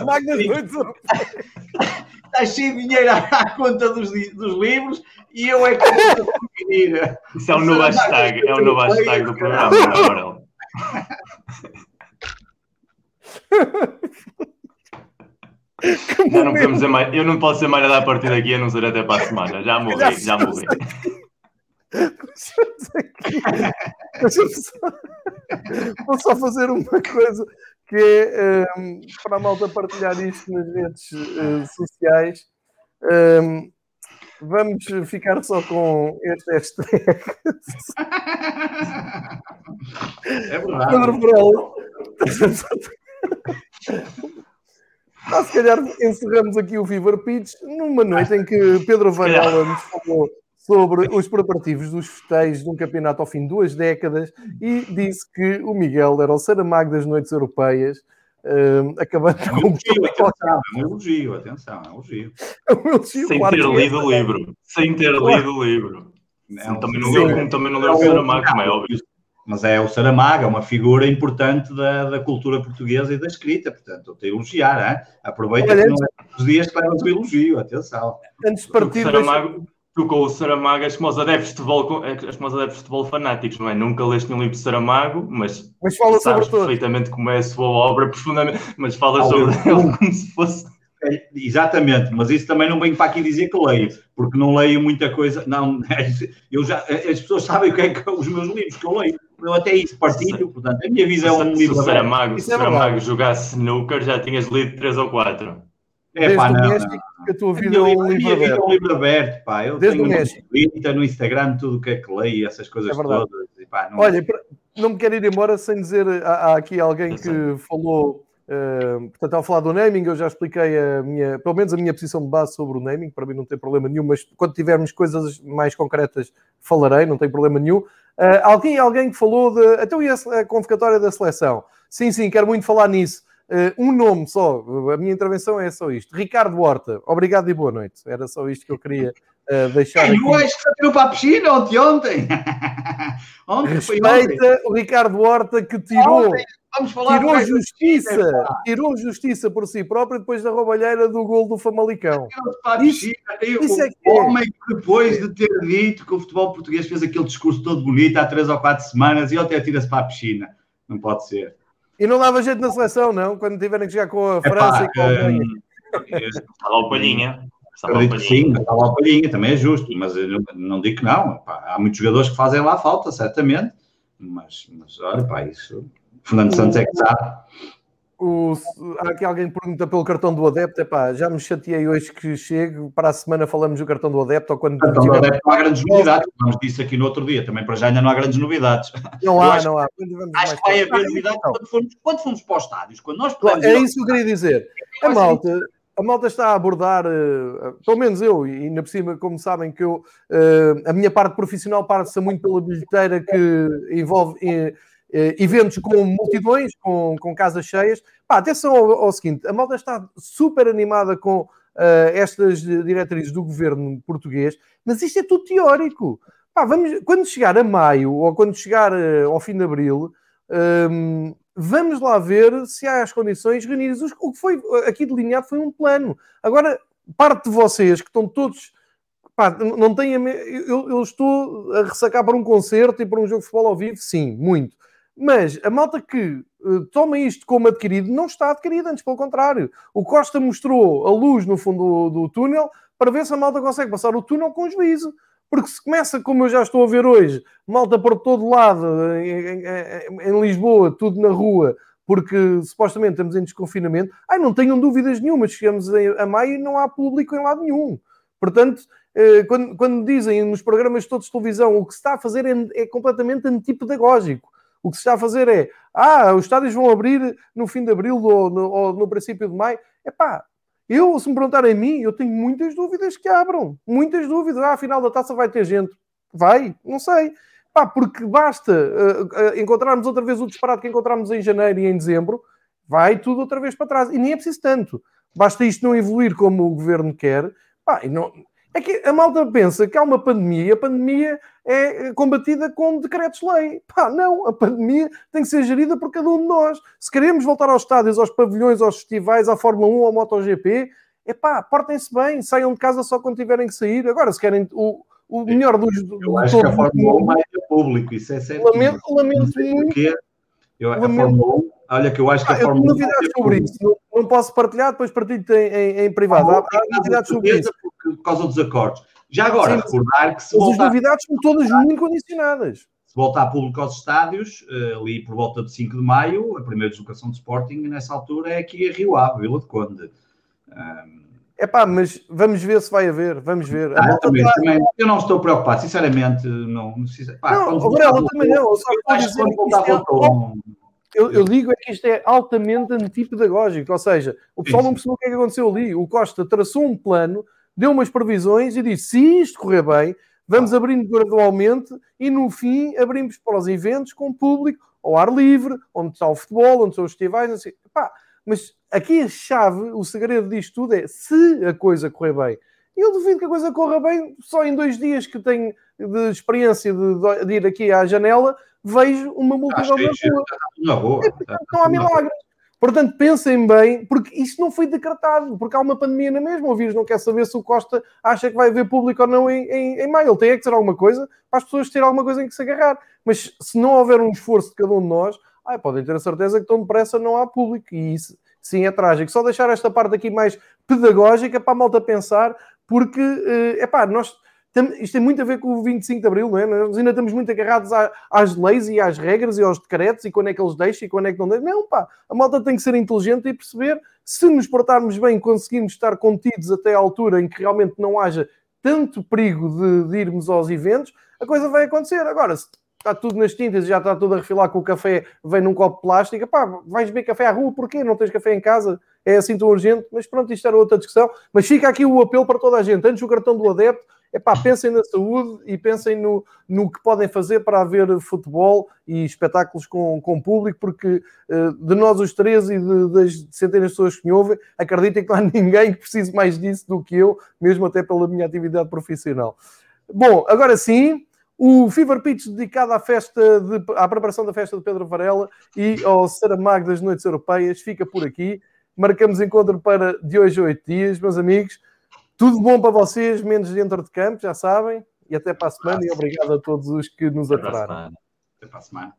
Está cheio de dinheiro à conta dos, dos livros e eu é que vou pedir. Isso é o um novo hashtag, é o um novo hashtag do programa, Aurel. Já não podemos dizer mais, eu não posso ser mais nada a partir daqui a não ser até para a semana. Já morri, já morri. Vou só fazer uma coisa que é um, para a malta partilhar isto nas redes uh, sociais. Um, vamos ficar só com este hashtag. É verdade. Pedro Perel. Ah, se calhar encerramos aqui o Fever Pitch numa noite em que Pedro Varela nos falou sobre os preparativos dos festejos de um campeonato ao fim de duas décadas e disse que o Miguel era o Saramago das noites europeias. Uh, acabando é um elogio, atenção, é um elogio, atenção, é um elogio. É um elogio Sem ter lido o livro. Sem ter lido o livro. É um, também não leu, também não leu o Saramago, como é óbvio. Mas é o Saramago, é uma figura importante da, da cultura portuguesa e da escrita, portanto, eu te elogiar, hein? aproveita Olha, que não é os dias que levas o elogio, atenção. Antes de partir, Saramago, tu com o Saramago és como os adeptos de futebol, és como os adeptos de futebol fanáticos, não é? Nunca leste nenhum livro de Saramago, mas, mas fala sabes sobre perfeitamente como é a sua obra profundamente, mas fala sobre ele como se fosse. É, exatamente, mas isso também não vem para aqui dizer que leio, porque não leio muita coisa. Não, eu já, as pessoas sabem o que é que os meus livros que eu leio. Eu até isso partilho, portanto, a minha visão é um livro. Se o Saramago, se é Saramago jogasse snooker, já tinhas lido três ou quatro. É, pá, não, não. que a tua vida é um livro aberto. É um livro aberto, pá. Eu Desde tenho no Twitter, no Instagram, tudo o que é que leio, essas coisas é todas. E, pá, não... Olha, não me quero ir embora sem dizer, há, há aqui alguém que falou, uh, portanto, ao falar do naming, eu já expliquei a minha, pelo menos a minha posição de base sobre o naming, para mim não tem problema nenhum, mas quando tivermos coisas mais concretas falarei, não tem problema nenhum. Uh, alguém, alguém que falou de, então e a, a convocatória da seleção? Sim, sim, quero muito falar nisso. Uh, um nome só, a minha intervenção é só isto. Ricardo Horta, obrigado e boa noite. Era só isto que eu queria uh, deixar. Aqui... hoje que tirou para a piscina ontem? ontem. ontem Respeita o Ricardo Horta que tirou. Ontem. Tirou justiça, tirou justiça por si próprio depois da roubalheira do gol do Famalicão. Isso, isso é que o é. homem que depois de ter dito que o futebol português fez aquele discurso todo bonito há três ou quatro semanas e ontem atira-se para a piscina. Não pode ser. E não dava jeito na seleção, não? Quando tiverem que jogar com a França Epá, e com a Alemanha. Está lá o Palhinha. Acredito que sim, está lá o Palhinha, também é justo, mas não, não digo que não. Epá, há muitos jogadores que fazem lá falta, certamente. Mas, mas olha, pá, isso. Fernando Santos é que sabe. O, há aqui alguém que pergunta pelo cartão do adepto. Epá, já me chateei hoje que chego. Para a semana falamos do cartão do adepto. Ou quando cartão do adepto não há grandes novidades. Vamos disse aqui no outro dia. Também para já ainda não há grandes novidades. Não há, não há. Acho que vai haver novidades quando formos, quando formos para os estádios. Quando nós é isso que eu queria dizer. A malta, a malta está a abordar, uh, pelo menos eu, e ainda por cima, como sabem, que eu, uh, a minha parte profissional parte-se muito pela bilheteira que envolve. Uh, eventos com multidões, com, com casas cheias. Pá, atenção ao, ao seguinte: a malta está super animada com uh, estas diretrizes do governo português, mas isto é tudo teórico. Pá, vamos, quando chegar a maio ou quando chegar uh, ao fim de abril, um, ehm, vamos lá ver se há as condições reunidas. O que foi aqui delineado foi um plano. Agora, parte de vocês que estão todos. Pá, não têm. Eu, eu estou a ressacar para um concerto e para um jogo de futebol ao vivo, sim, muito. Mas a malta que uh, toma isto como adquirido não está adquirido, antes pelo contrário. O Costa mostrou a luz no fundo do, do túnel para ver se a malta consegue passar o túnel com juízo. Porque se começa, como eu já estou a ver hoje, malta por todo lado, em, em, em Lisboa, tudo na rua, porque supostamente estamos em desconfinamento, ai, não tenham dúvidas nenhuma, chegamos a, maio e não há público em lado nenhum. Portanto, eh, quando, quando, dizem nos programas todos de televisão o que se está a fazer é, é completamente antipedagógico. O que se está a fazer é, ah, os estádios vão abrir no fim de abril ou no, ou no princípio de maio. É pá, eu, se me perguntarem a mim, eu tenho muitas dúvidas que abram. Muitas dúvidas. Ah, afinal da taça vai ter gente. Vai? Não sei. Pá, porque basta uh, uh, encontrarmos outra vez o disparate que encontramos em janeiro e em dezembro, vai tudo outra vez para trás. E nem é preciso tanto. Basta isto não evoluir como o governo quer. Pá, e não, é que a malta pensa que há uma pandemia e a pandemia é combatida com decretos-lei. Pá, não, a pandemia tem que ser gerida por cada um de nós. Se queremos voltar aos estádios, aos pavilhões, aos festivais, à Fórmula 1, ao MotoGP, é pá, portem-se bem, saiam de casa só quando tiverem que sair. Agora, se querem o, o melhor dos. Do, eu acho que a Fórmula 1 vai ter público, isso é certo. Lamento, lamento muito. Eu, a Fórmula 1, olha que eu acho que a ah, Fórmula 1. Eu tenho novidades sobre isso, não, não, posso partilhar, depois partilho em, em, em privado. Há, há novidades sobre isso por causa dos acordos. Já agora, Sim, recordar que se voltar... As novidades são todas muito condicionadas. Se voltar público aos estádios, eh, ali por volta de 5 de maio, a primeira deslocação de Sporting, nessa altura, é aqui a Rio Ave, Vila de Conde. É pá, mas vamos ver se vai haver, vamos ver. Ah, eu, também, tá... também, eu não estou preocupado, sinceramente, não. não, pá, não Aurélio, também não. Só que voltar é eu, eu, digo é que isto é altamente antipedagógico, ou seja, o pessoal não percebeu o que é que aconteceu ali. O Costa traçou um plano deu umas previsões e disse: se isto correr bem, vamos abrindo gradualmente e no fim abrimos para os eventos com público ao ar livre, onde está o futebol, onde são os festivais, assim. Pá, mas aqui a chave, o segredo disto tudo é se a coisa correr bem. Eu duvido que a coisa corra bem, só em dois dias que tenho de experiência de, de ir aqui à janela, vejo uma multidão na rua. Não há milagres. Portanto, pensem bem, porque isto não foi decretado, porque há uma pandemia na mesma. O vírus não quer saber se o Costa acha que vai haver público ou não em, em, em maio. Ele tem é que dizer alguma coisa para as pessoas terem alguma coisa em que se agarrar. Mas se não houver um esforço de cada um de nós, ai, podem ter a certeza que tão depressa não há público. E isso, sim, é trágico. Só deixar esta parte aqui mais pedagógica para a malta pensar, porque, é eh, pá, nós isto tem muito a ver com o 25 de Abril, não é? Nós ainda estamos muito agarrados às leis e às regras e aos decretos e quando é que eles deixam e quando é que não deixam. Não, pá, a malta tem que ser inteligente e perceber se nos portarmos bem, conseguimos estar contidos até à altura em que realmente não haja tanto perigo de, de irmos aos eventos, a coisa vai acontecer. Agora, se está tudo nas tintas e já está tudo a refilar com o café, vem num copo de plástico, pá, vais beber café à rua, porquê? Não tens café em casa? É assim tão urgente? Mas pronto, isto era outra discussão. Mas fica aqui o apelo para toda a gente. Antes o cartão do adepto pensem na saúde e pensem no, no que podem fazer para haver futebol e espetáculos com, com público, porque uh, de nós os três e de, das centenas de pessoas que me ouvem, acreditem que não há ninguém que precise mais disso do que eu, mesmo até pela minha atividade profissional. Bom, agora sim, o Fever Pitch dedicado à festa de, à preparação da festa de Pedro Varela e ao Saramago das Noites Europeias fica por aqui. Marcamos encontro para de hoje a oito dias, meus amigos. Tudo bom para vocês, menos dentro de campo, já sabem. E até para a semana. E obrigado a todos os que nos aturaram. Até para a semana.